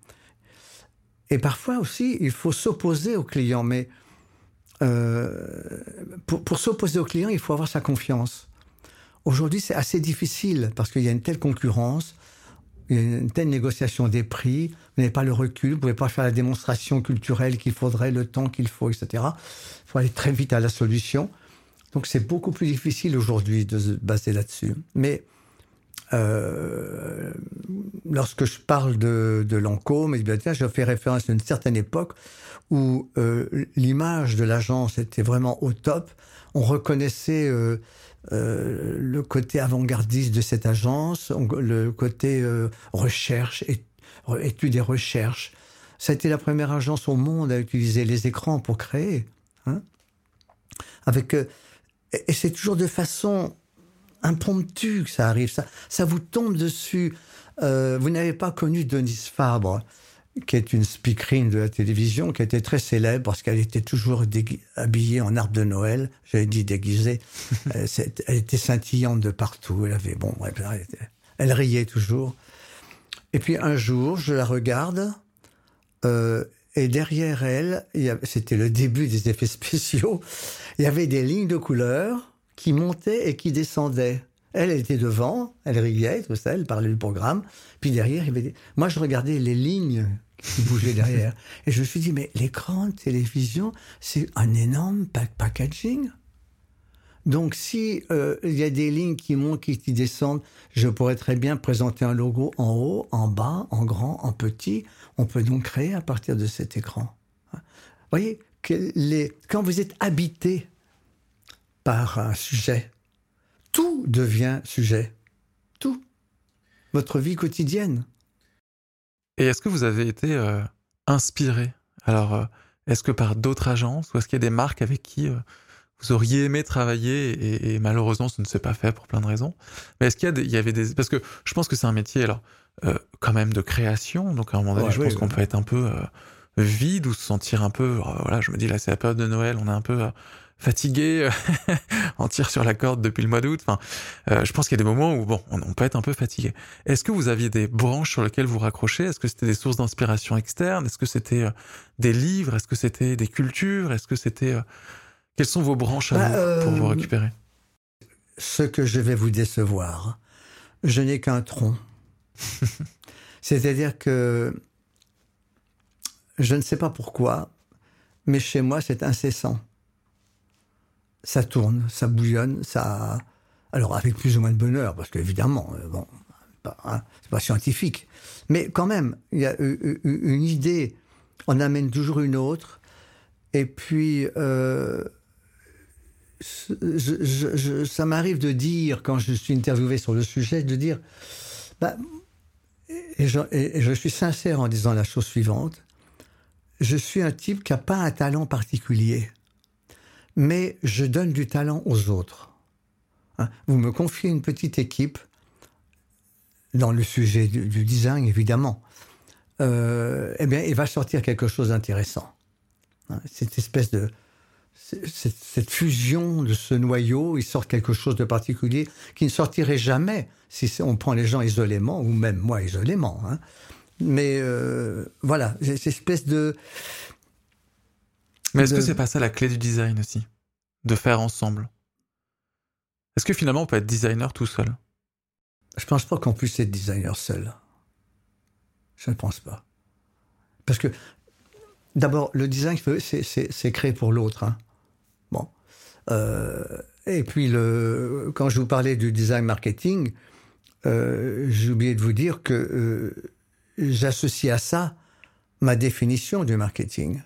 Et parfois aussi, il faut s'opposer au client. Mais euh, pour, pour s'opposer au client, il faut avoir sa confiance. Aujourd'hui, c'est assez difficile parce qu'il y a une telle concurrence, une telle négociation des prix, vous n'avez pas le recul, vous ne pouvez pas faire la démonstration culturelle qu'il faudrait, le temps qu'il faut, etc. Il faut aller très vite à la solution. Donc c'est beaucoup plus difficile aujourd'hui de se baser là-dessus. Mais euh, lorsque je parle de, de Lancôme, je fais référence à une certaine époque où euh, l'image de l'agence était vraiment au top. On reconnaissait euh, euh, le côté avant-gardiste de cette agence, le côté euh, recherche, études et recherche. Ça a été la première agence au monde à utiliser les écrans pour créer. Hein Avec, euh, et c'est toujours de façon impromptue que ça arrive. Ça, ça vous tombe dessus. vous n'avez pas connu Denise Fabre qui est une speakerine de la télévision, qui était très célèbre parce qu'elle était toujours habillée en arbre de Noël. J'avais dit déguisée. <laughs> Euh, elle était scintillante de partout. Elle avait, bon, elle, riait toujours. Et puis un jour, je la regarde, euh, et derrière elle, c'était le début des effets spéciaux, il y avait des lignes de couleurs qui montaient et qui descendaient. Elle, était devant, elle riait, tout ça, elle parlait du programme. Puis derrière, il y avait moi, je regardais les lignes qui bougeait derrière. Et je me suis dit, mais l'écran de télévision, c'est un énorme packaging. Donc, si euh, il y a des lignes qui montent, qui, descendent, je pourrais très bien présenter un logo en haut, en bas, en grand, en petit. On peut donc créer à partir de cet écran. Vous voyez, quand vous êtes habité par un sujet, tout devient sujet. Tout. Votre vie quotidienne. Et est-ce que vous avez été euh, inspiré? Alors, euh, est-ce que par d'autres agences ou est-ce qu'il y a des marques avec qui euh, vous auriez aimé travailler et, malheureusement ce ne s'est pas fait pour plein de raisons? Mais est-ce qu'il y, y, avait des... Parce que je pense que c'est un métier alors quand même de création, donc à un moment donné je pense qu'on peut être un peu vide ou se sentir un peu... voilà, je me dis là c'est la période de Noël, on est un peu fatigué, <laughs> on tire sur la corde depuis le mois d'août. Enfin, euh, je pense qu'il y a des moments où bon, on, peut être un peu fatigué. Est-ce que vous aviez des branches sur lesquelles vous raccrochez? Est-ce que c'était des sources d'inspiration externes? Est-ce que c'était euh, des livres? Est-ce que c'était des cultures? Est-ce que c'était euh, quelles sont vos branches à bah, vous pour vous récupérer? Ce que je vais vous décevoir, je n'ai qu'un tronc. <laughs> C'est-à-dire que je ne sais pas pourquoi, mais chez moi c'est incessant ça tourne, ça bouillonne, ça. Alors avec plus ou moins de bonheur, parce qu'évidemment, euh, bon, hein, c'est pas scientifique, mais quand même, il y a une idée, on amène toujours une autre, et puis euh, ça m'arrive de dire quand je suis interviewé sur le sujet, de dire, bah, et, et je suis sincère en disant la chose suivante, je suis un type qui n'a pas un talent particulier mais je donne du talent aux autres. Hein. Vous me confiez une petite équipe dans le sujet du, design, évidemment. Euh, eh bien, il va sortir quelque chose d'intéressant. Hein. Cette espèce de cette, fusion de ce noyau, il sort quelque chose de particulier qui ne sortirait jamais si on prend les gens isolément ou même moi isolément. Hein. Mais euh, voilà, cette espèce de mais est-ce que c'est pas ça la clé du design aussi? De faire ensemble Est-ce que finalement on peut être designer tout seul? Je pense pas qu'on puisse être designer seul. Je ne pense pas. Parce que, d'abord, le design, c'est créé pour l'autre. Hein. Bon. Euh, et puis, le, quand je vous parlais du design marketing, euh, j'ai oublié de vous dire que euh, j'associe à ça ma définition du marketing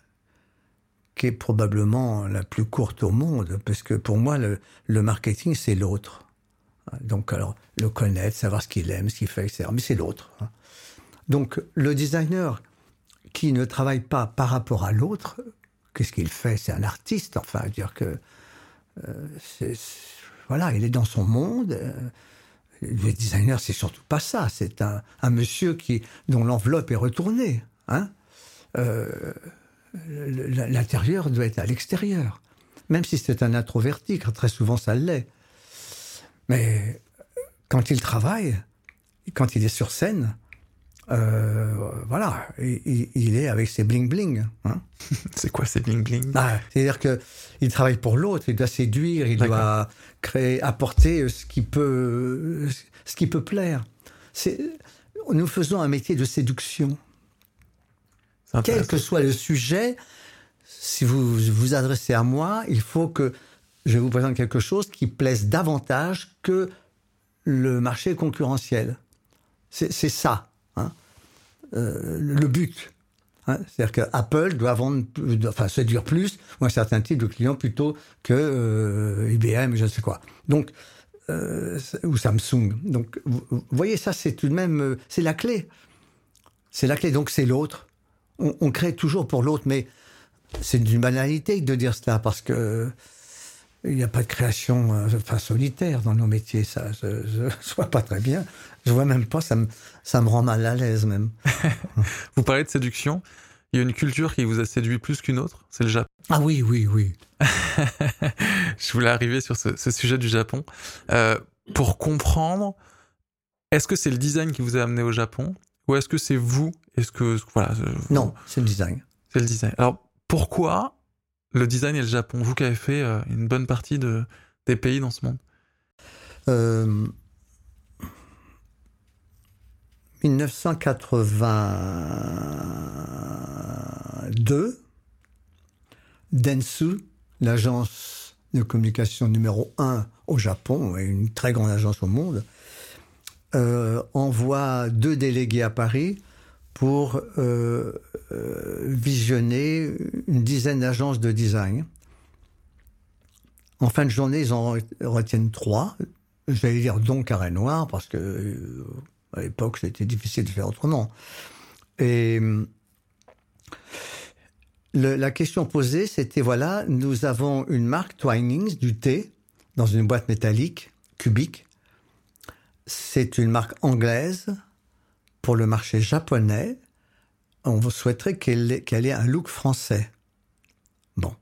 qui est probablement la plus courte au monde, parce que pour moi, le, marketing, c'est l'autre. Donc, alors, le connaître, savoir ce qu'il aime, ce qu'il fait, etc. Mais c'est l'autre. Hein. Donc, le designer qui ne travaille pas par rapport à l'autre, qu'est-ce qu'il fait? C'est un artiste, enfin, dire que. Euh, voilà, il est dans son monde. Euh, le designer, c'est surtout pas ça. C'est un, monsieur qui, dont l'enveloppe est retournée. Hein euh, l'intérieur doit être à l'extérieur. même si c'est un introverti, car très souvent ça l'est. Mais quand il travaille, quand il est sur scène, euh, voilà, il, est avec ses bling bling. Hein. <laughs> c'est quoi ces bling bling? Bah, C'est-à-dire que il travaille pour l'autre, il doit séduire, il doit créer, apporter ce qui peut, ce qui peut plaire. Nous faisons un métier de séduction. Quel que soit le sujet, si vous vous adressez à moi, il faut que je vous présente quelque chose qui plaise davantage que le marché concurrentiel. C'est ça, hein. euh, le but. Hein. C'est-à-dire qu'Apple doit vendre, enfin séduire plus ou un certain type de client plutôt que euh, IBM, je ne sais quoi. Donc, euh, ou Samsung. Donc, vous, voyez, ça, c'est tout de même, c'est la clé. C'est la clé. Donc, c'est l'autre. On, on, crée toujours pour l'autre, mais c'est d'une banalité de dire cela parce que il n'y a pas de création euh, enfin, solitaire dans nos métiers, ça. Je ne <laughs> vois pas très bien. Je vois même pas, ça me, ça me rend mal à l'aise même. <laughs> vous parlez de séduction. Il y a une culture qui vous a séduit plus qu'une autre, c'est le Japon. Ah oui, oui, oui. <laughs> je voulais arriver sur ce, ce sujet du Japon. Euh, pour comprendre, est-ce que c'est le design qui vous a amené au Japon? Ou est-ce que c'est vous? Est-ce que voilà Non, c'est le design. C'est le design. Alors pourquoi le design et le Japon? Vous qui avez fait euh, une bonne partie de, des pays dans ce monde. Euh, 1982, Densu, l'agence de communication numéro un au Japon et une très grande agence au monde, euh, envoie deux délégués à Paris pour euh, euh, visionner une dizaine d'agences de design. En fin de journée, ils en retiennent trois. J'allais dire dont Carré Noir, parce que à l'époque, c'était difficile de faire autrement. Et la question posée, c'était voilà, nous avons une marque Twinings du thé dans une boîte métallique cubique. C'est une marque anglaise pour le marché japonais, on souhaiterait qu'elle ait, un look français. Bon.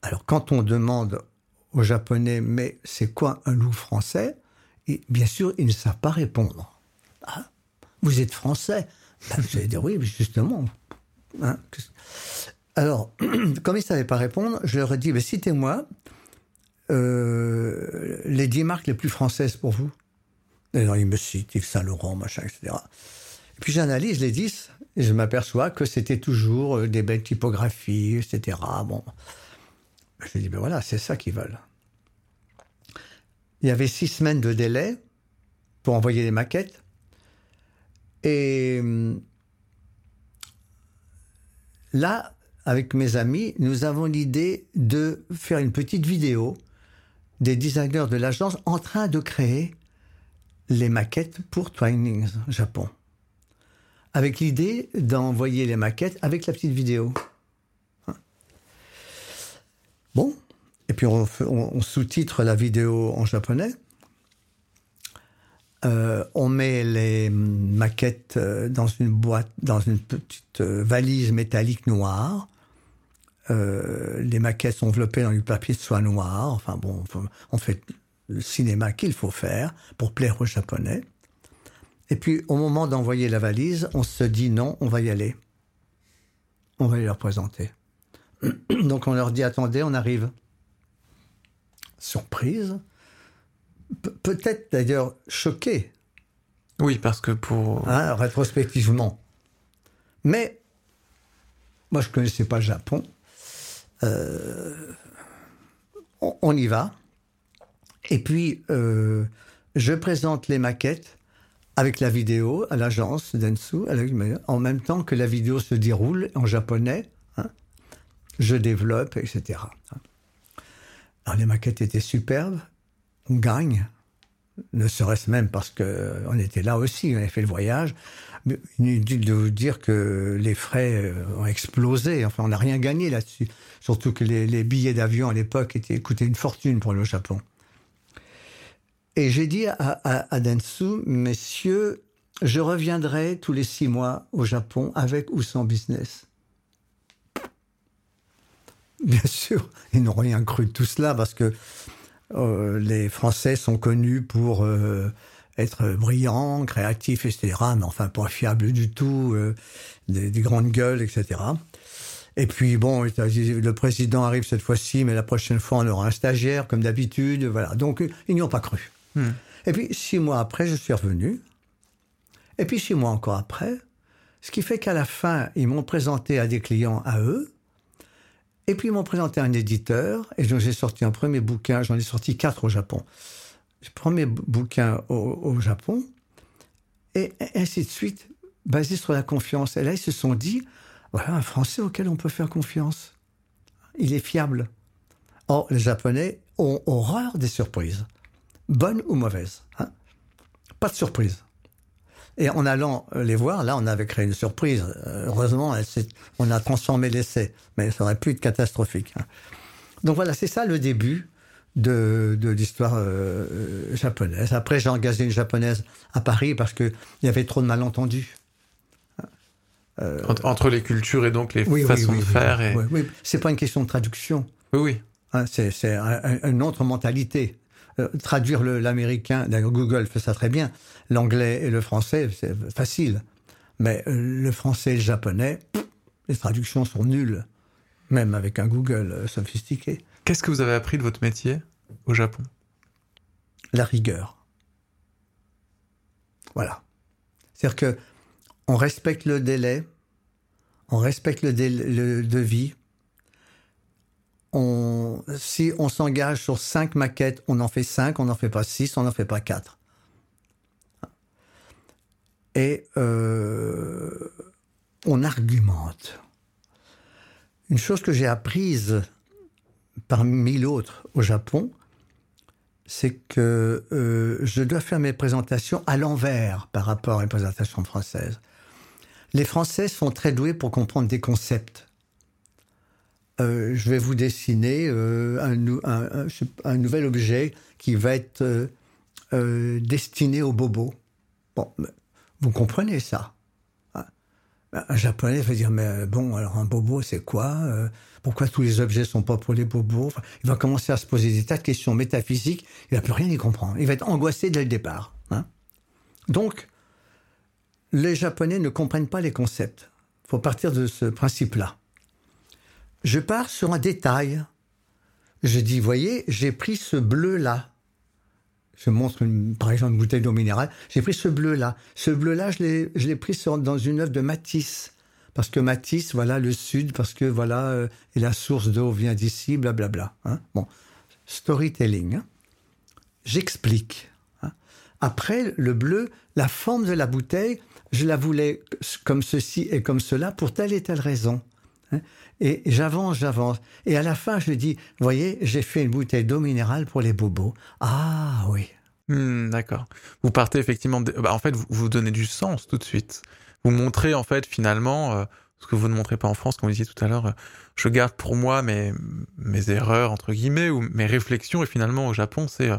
Alors quand on demande aux Japonais, mais c'est quoi un look français? Et Bien sûr, ils ne savent pas répondre. Ah, vous êtes français ben, Vous allez dire oui, justement. Hein, Alors, <clears throat> comme ils ne savaient pas répondre, je leur ai dit, citez-moi euh, les dix marques les plus françaises pour vous. Alors, ils me citent Yves Saint-Laurent, machin, etc. Et puis j'analyse les 10 et je m'aperçois que c'était toujours euh, des belles typographies, etc. Bon. Je dis, ben voilà, c'est ça qu'ils veulent. Il y avait six semaines de délai pour envoyer les maquettes. Et hum, là, avec mes amis, nous avons l'idée de faire une petite vidéo des designers de l'agence en train de créer les maquettes pour Twinings Japon. Avec l'idée d'envoyer les maquettes avec la petite vidéo. Bon, et puis on, sous-titre la vidéo en japonais. Euh, on met les maquettes euh, dans une boîte, dans une petite euh, valise métallique noire. les maquettes sont enveloppées dans du papier de soie noir. Enfin bon, on fait le cinéma qu'il faut faire pour plaire aux Japonais. Et puis, au moment d'envoyer la valise, on se dit non, on va y aller. On va leur présenter. <clears throat> Donc, on leur dit attendez, on arrive. Surprise. Peut-être d'ailleurs choqué. Oui, parce que pour. Hein, rétrospectivement. Mais, moi, je ne connaissais pas le Japon. Euh, on, y va. Et puis, euh, je présente les maquettes avec la vidéo à l'agence Densu, en même temps que la vidéo se déroule en japonais. Hein. je développe, etc. Alors, les maquettes étaient superbes. On gagne. Ne serait-ce même parce qu'on était là aussi, on avait fait le voyage. Inutile de vous dire que les frais euh, ont explosé. Enfin, on n'a rien gagné là-dessus. Surtout que les, les billets d'avion à l'époque coûtaient une fortune pour le Japon. Et j'ai dit à, à, Densu, messieurs, je reviendrai tous les six mois au Japon avec ou sans business. Bien sûr, ils n'ont rien cru de tout cela parce que euh, les Français sont connus pour euh, être brillants, créatifs, etc. Mais enfin, pas fiables du tout, euh, des, des, grandes gueules, etc. Et puis, bon, le président arrive cette fois-ci, mais la prochaine fois, on aura un stagiaire, comme d'habitude. Voilà. Donc, ils n'y ont pas cru. Et puis, six mois après, je suis revenu. Et puis, six mois encore après. Ce qui fait qu'à la fin, ils m'ont présenté à des clients à eux. Et puis, ils m'ont présenté à un éditeur. Et donc, j'ai sorti un premier bouquin. J'en ai sorti quatre au Japon. Premier bouquin au, au Japon. Et ainsi de suite, basé sur la confiance. Et là, ils se sont dit, voilà un Français auquel on peut faire confiance. Il est fiable. Or, les Japonais ont horreur des surprises, bonnes ou mauvaises. Hein. Pas de surprise. Et en allant les voir, là, on avait créé une surprise. Heureusement, on a transformé l'essai, mais ça aurait pu être catastrophique. Hein. Donc voilà, c'est ça le début de, l'histoire euh, japonaise. Après, j'ai engagé une japonaise à Paris parce qu'il y avait trop de malentendus. Euh, entre, les cultures et donc les façons de faire. Et... Oui, c'est pas une question de traduction. Oui, oui. Hein, c'est une autre mentalité. Euh, traduire l'américain, d'ailleurs Google fait ça très bien. L'anglais et le français, c'est facile. Mais euh, le français et le japonais, les traductions sont nulles, même avec un Google sophistiqué. Qu'est-ce que vous avez appris de votre métier au Japon? La rigueur. Voilà. C'est-à-dire que on respecte le délai, on respecte le, devis. On, si on s'engage sur cinq maquettes, on en fait cinq, on n'en fait pas six, on n'en fait pas quatre. Et euh, on argumente. Une chose que j'ai apprise parmi l'autre au Japon, c'est que euh, je dois faire mes présentations à l'envers par rapport à une présentation française. Les Français sont très doués pour comprendre des concepts. Euh, je vais vous dessiner euh, un, nouvel objet qui va être euh, destiné au bobo. Bon, vous comprenez ça? Hein? Un japonais va dire mais bon alors un bobo c'est quoi Pourquoi tous les objets sont pas pour les bobos? Il va commencer à se poser des tas de questions métaphysiques. Il va plus rien y comprendre. Il va être angoissé dès le départ. Hein. Donc les Japonais ne comprennent pas les concepts. Il faut partir de ce principe-là. Je pars sur un détail. Je dis, voyez, j'ai pris ce bleu-là. Je montre par exemple une bouteille d'eau minérale. J'ai pris ce bleu-là. Ce bleu-là, je l'ai pris dans une œuvre de Matisse. Parce que Matisse, voilà le sud, parce que voilà, euh, et la source d'eau vient d'ici, blablabla. Hein. Bon, storytelling. Hein. J'explique. Hein. Après, le bleu, la forme de la bouteille, je la voulais comme ceci et comme cela pour telle et telle raison. Et j'avance, j'avance. Et à la fin, je dis, voyez, j'ai fait une bouteille d'eau minérale pour les bobos. Ah oui. Hmm, d'accord. Vous partez effectivement. Bah, en fait, vous, vous donnez du sens tout de suite. Vous montrez en fait finalement euh, ce que vous ne montrez pas en France, comme vous disiez tout à l'heure. Euh, je garde pour moi mes mes erreurs entre guillemets ou mes réflexions. Et finalement, au Japon, c'est euh,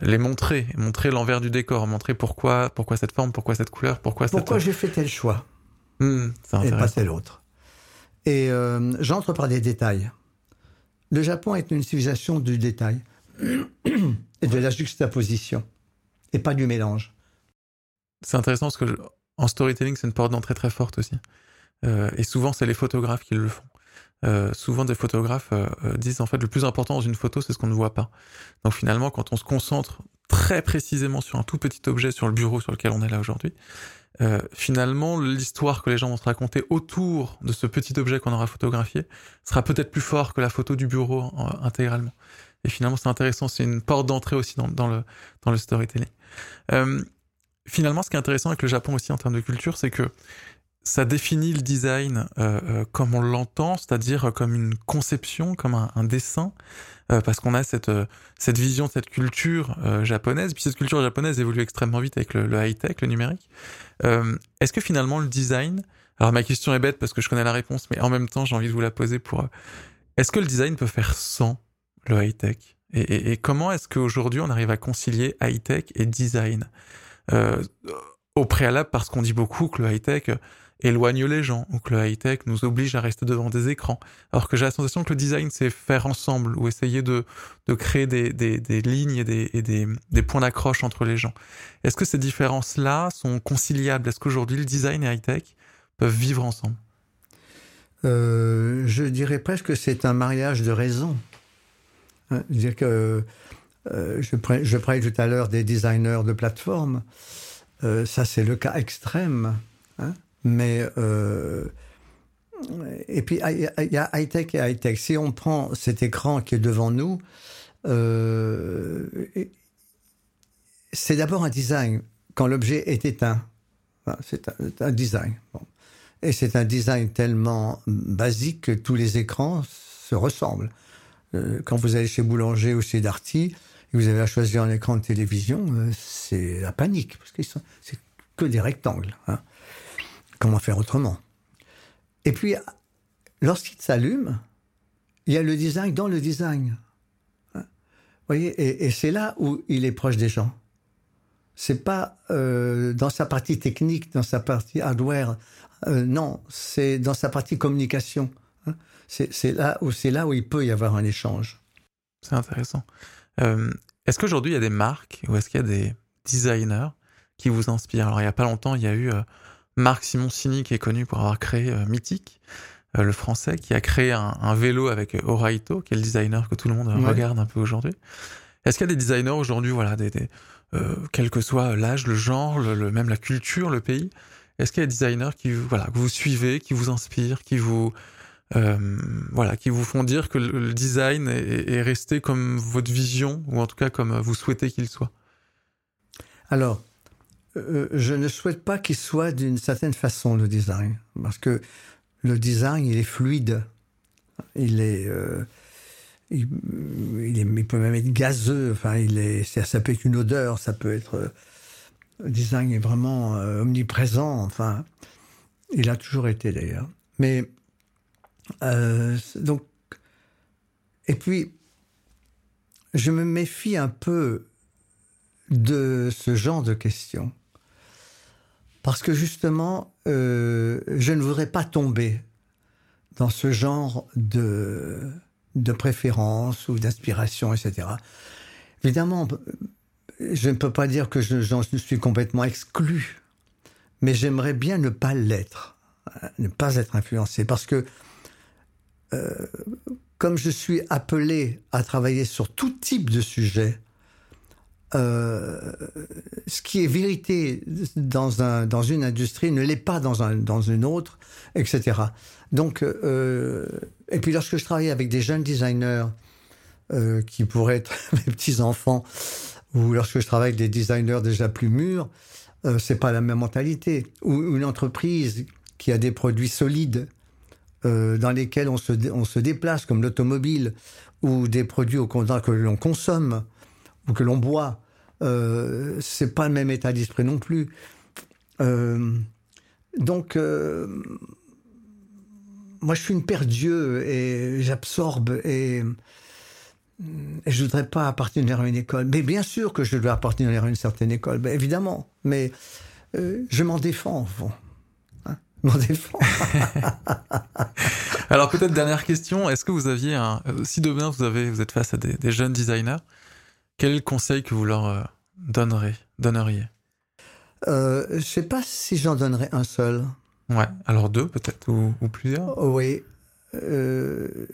les montrer, montrer l'envers du décor, montrer pourquoi, pourquoi cette forme, pourquoi cette couleur, pourquoi Pourquoi j'ai fait tel choix? Mmh, et pas tel autre. Et euh, j'entre par des détails. Le Japon est une civilisation du détail <clears throat> et de la juxtaposition et pas du mélange. C'est intéressant parce que en storytelling, c'est une porte d'entrée très forte aussi. Euh, et souvent, c'est les photographes qui le font. Euh, souvent des photographes disent en fait le plus important dans une photo c'est ce qu'on ne voit pas. Donc finalement quand on se concentre très précisément sur un tout petit objet sur le bureau sur lequel on est là aujourd'hui, finalement l'histoire que les gens vont se raconter autour de ce petit objet qu'on aura photographié sera peut-être plus fort que la photo du bureau intégralement. Et finalement c'est intéressant, c'est une porte d'entrée aussi dans, dans, le, dans le storytelling. finalement ce qui est intéressant avec le Japon aussi en termes de culture c'est que ça définit le design euh, euh, comme on l'entend, c'est-à-dire comme une conception, comme un, dessin, euh, parce qu'on a cette cette vision, cette culture japonaise. Puis cette culture japonaise évolue extrêmement vite avec le, high tech, le numérique. Est-ce que finalement le design, alors ma question est bête parce que je connais la réponse, mais en même temps j'ai envie de vous la poser pour. Est-ce que le design peut faire sans le high tech et, et, comment est-ce qu'aujourd'hui on arrive à concilier high tech et design? Au préalable parce qu'on dit beaucoup que le high tech éloigne les gens ou que le high-tech nous oblige à rester devant des écrans. Alors que j'ai la sensation que le design, c'est faire ensemble ou essayer de, de créer des, des, des lignes et, des, des, des points d'accroche entre les gens. Est-ce que ces différences-là sont conciliables? Est-ce qu'aujourd'hui, le design et high-tech peuvent vivre ensemble? Euh, Je dirais presque que c'est un mariage de raison. Hein, dire que euh, je, je parlais tout à l'heure des designers de plateforme. Euh, ça, c'est le cas extrême. Hein mais euh, et puis il y a high tech et high tech. Si on prend cet écran qui est devant nous, euh, c'est d'abord un design quand l'objet est éteint. c'est un, design. Et c'est un design tellement basique que tous les écrans se ressemblent. Euh, quand vous allez chez Boulanger ou chez Darty, et vous avez à choisir un écran de télévision, c'est la panique, parce que c'est que des rectangles. Hein. Comment faire autrement Et puis, lorsqu'il s'allume, il y a le design dans le design. Vous voyez, et, c'est là où il est proche des gens. C'est pas euh, dans sa partie technique, dans sa partie hardware. Euh, non, c'est dans sa partie communication. Hein. C'est là où c'est là où il peut y avoir un échange. C'est intéressant. Euh, est-ce qu'aujourd'hui il y a des marques ou est-ce qu'il y a des designers qui vous inspirent? Alors il y a pas longtemps, il y a eu Marc Simoncini, qui est connu pour avoir créé euh, Mythique, euh, le français, qui a créé un, vélo avec euh, Oraito, qui est le designer que tout le monde regarde un peu aujourd'hui. Est-ce qu'il y a des designers aujourd'hui, voilà, des, quel que soit l'âge, le genre, le, même la culture, le pays, est-ce qu'il y a des designers qui, voilà, que vous suivez, qui vous inspirent, qui vous, voilà, qui vous font dire que le, design est, est, resté comme votre vision, ou en tout cas comme vous souhaitez qu'il soit? Alors, euh, je ne souhaite pas qu'il soit d'une certaine façon le design, parce que le design, il est fluide, il est, euh, il, peut même être gazeux, enfin, il est, ça, peut être une odeur, ça peut être, le design est vraiment euh, omniprésent, enfin, il a toujours été d'ailleurs. Mais donc, et puis, je me méfie un peu de ce genre de questions. Parce que justement, euh, je ne voudrais pas tomber dans ce genre de, de préférence ou d'inspiration, etc. Évidemment, je ne peux pas dire que j'en suis complètement exclu, mais j'aimerais bien ne pas l'être, ne pas être influencé, parce que euh, comme je suis appelé à travailler sur tout type de sujet, euh, ce qui est vérité dans, un, dans une industrie ne l'est pas dans, un, dans une autre, etc. Donc, euh, et puis lorsque je travaille avec des jeunes designers euh, qui pourraient être <laughs> mes petits-enfants, ou lorsque je travaille avec des designers déjà plus mûrs, c'est pas la même mentalité. Ou une entreprise qui a des produits solides dans lesquels on se, on se déplace, comme l'automobile, ou des produits au que l'on consomme, ou que l'on boit, euh, c'est pas le même état d'esprit non plus. Euh, donc, euh, moi, je suis une paire d'yeux et j'absorbe et, et, je voudrais pas appartenir à une école. Mais bien sûr que je dois appartenir à une certaine école, ben, évidemment. Mais je m'en défends, au fond. Hein m'en défends. <laughs> Alors peut-être dernière question, est-ce que vous aviez un, si demain vous avez, vous êtes face à des jeunes designers, quel conseil que vous leur euh, donnerez, donneriez? Euh, Je ne sais pas si j'en donnerais un seul. Ouais, alors deux peut-être, ou, plusieurs oh, Oui. Euh,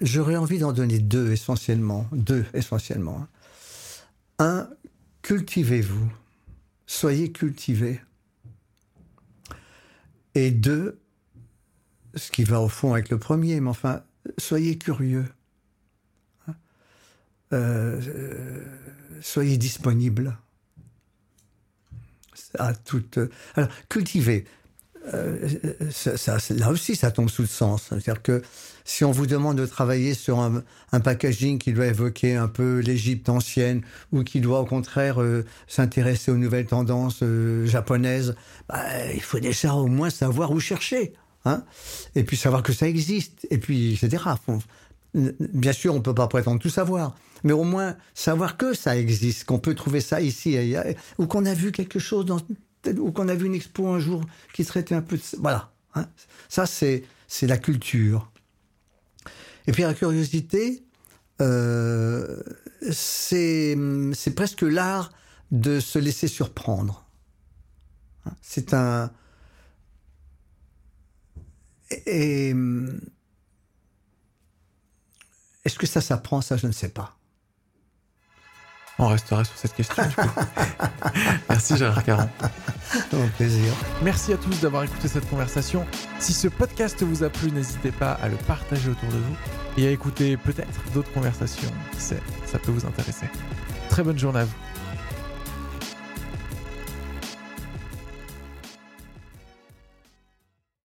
j'aurais envie d'en donner deux essentiellement. Deux essentiellement. Un, cultivez-vous. Soyez cultivés. Et deux, ce qui va au fond avec le premier, mais enfin, soyez curieux. Euh, soyez disponible à toute. Alors, cultiver. Euh, là aussi, ça tombe sous le sens. C'est-à-dire que si on vous demande de travailler sur un, packaging qui doit évoquer un peu l'Égypte ancienne ou qui doit au contraire euh, s'intéresser aux nouvelles tendances japonaises, bah, il faut déjà au moins savoir où chercher. Hein et puis savoir que ça existe. Et puis, etc. Bien sûr, on ne peut pas prétendre tout savoir, mais au moins savoir que ça existe, qu'on peut trouver ça ici, ou qu'on a vu quelque chose ou qu'on a vu une expo un jour qui traitait un peu de... Voilà. Hein. Ça, c'est, la culture. Et puis la curiosité, euh, c'est, c'est presque l'art de se laisser surprendre. Hein. C'est un... Et... Est-ce que ça s'apprend Ça, je ne sais pas. On restera sur cette question. Du coup. <laughs> Merci Gérard Caron. Mon plaisir. Merci à tous d'avoir écouté cette conversation. Si ce podcast vous a plu, n'hésitez pas à le partager autour de vous et à écouter peut-être d'autres conversations. Qui sait, ça peut vous intéresser. Très bonne journée à vous.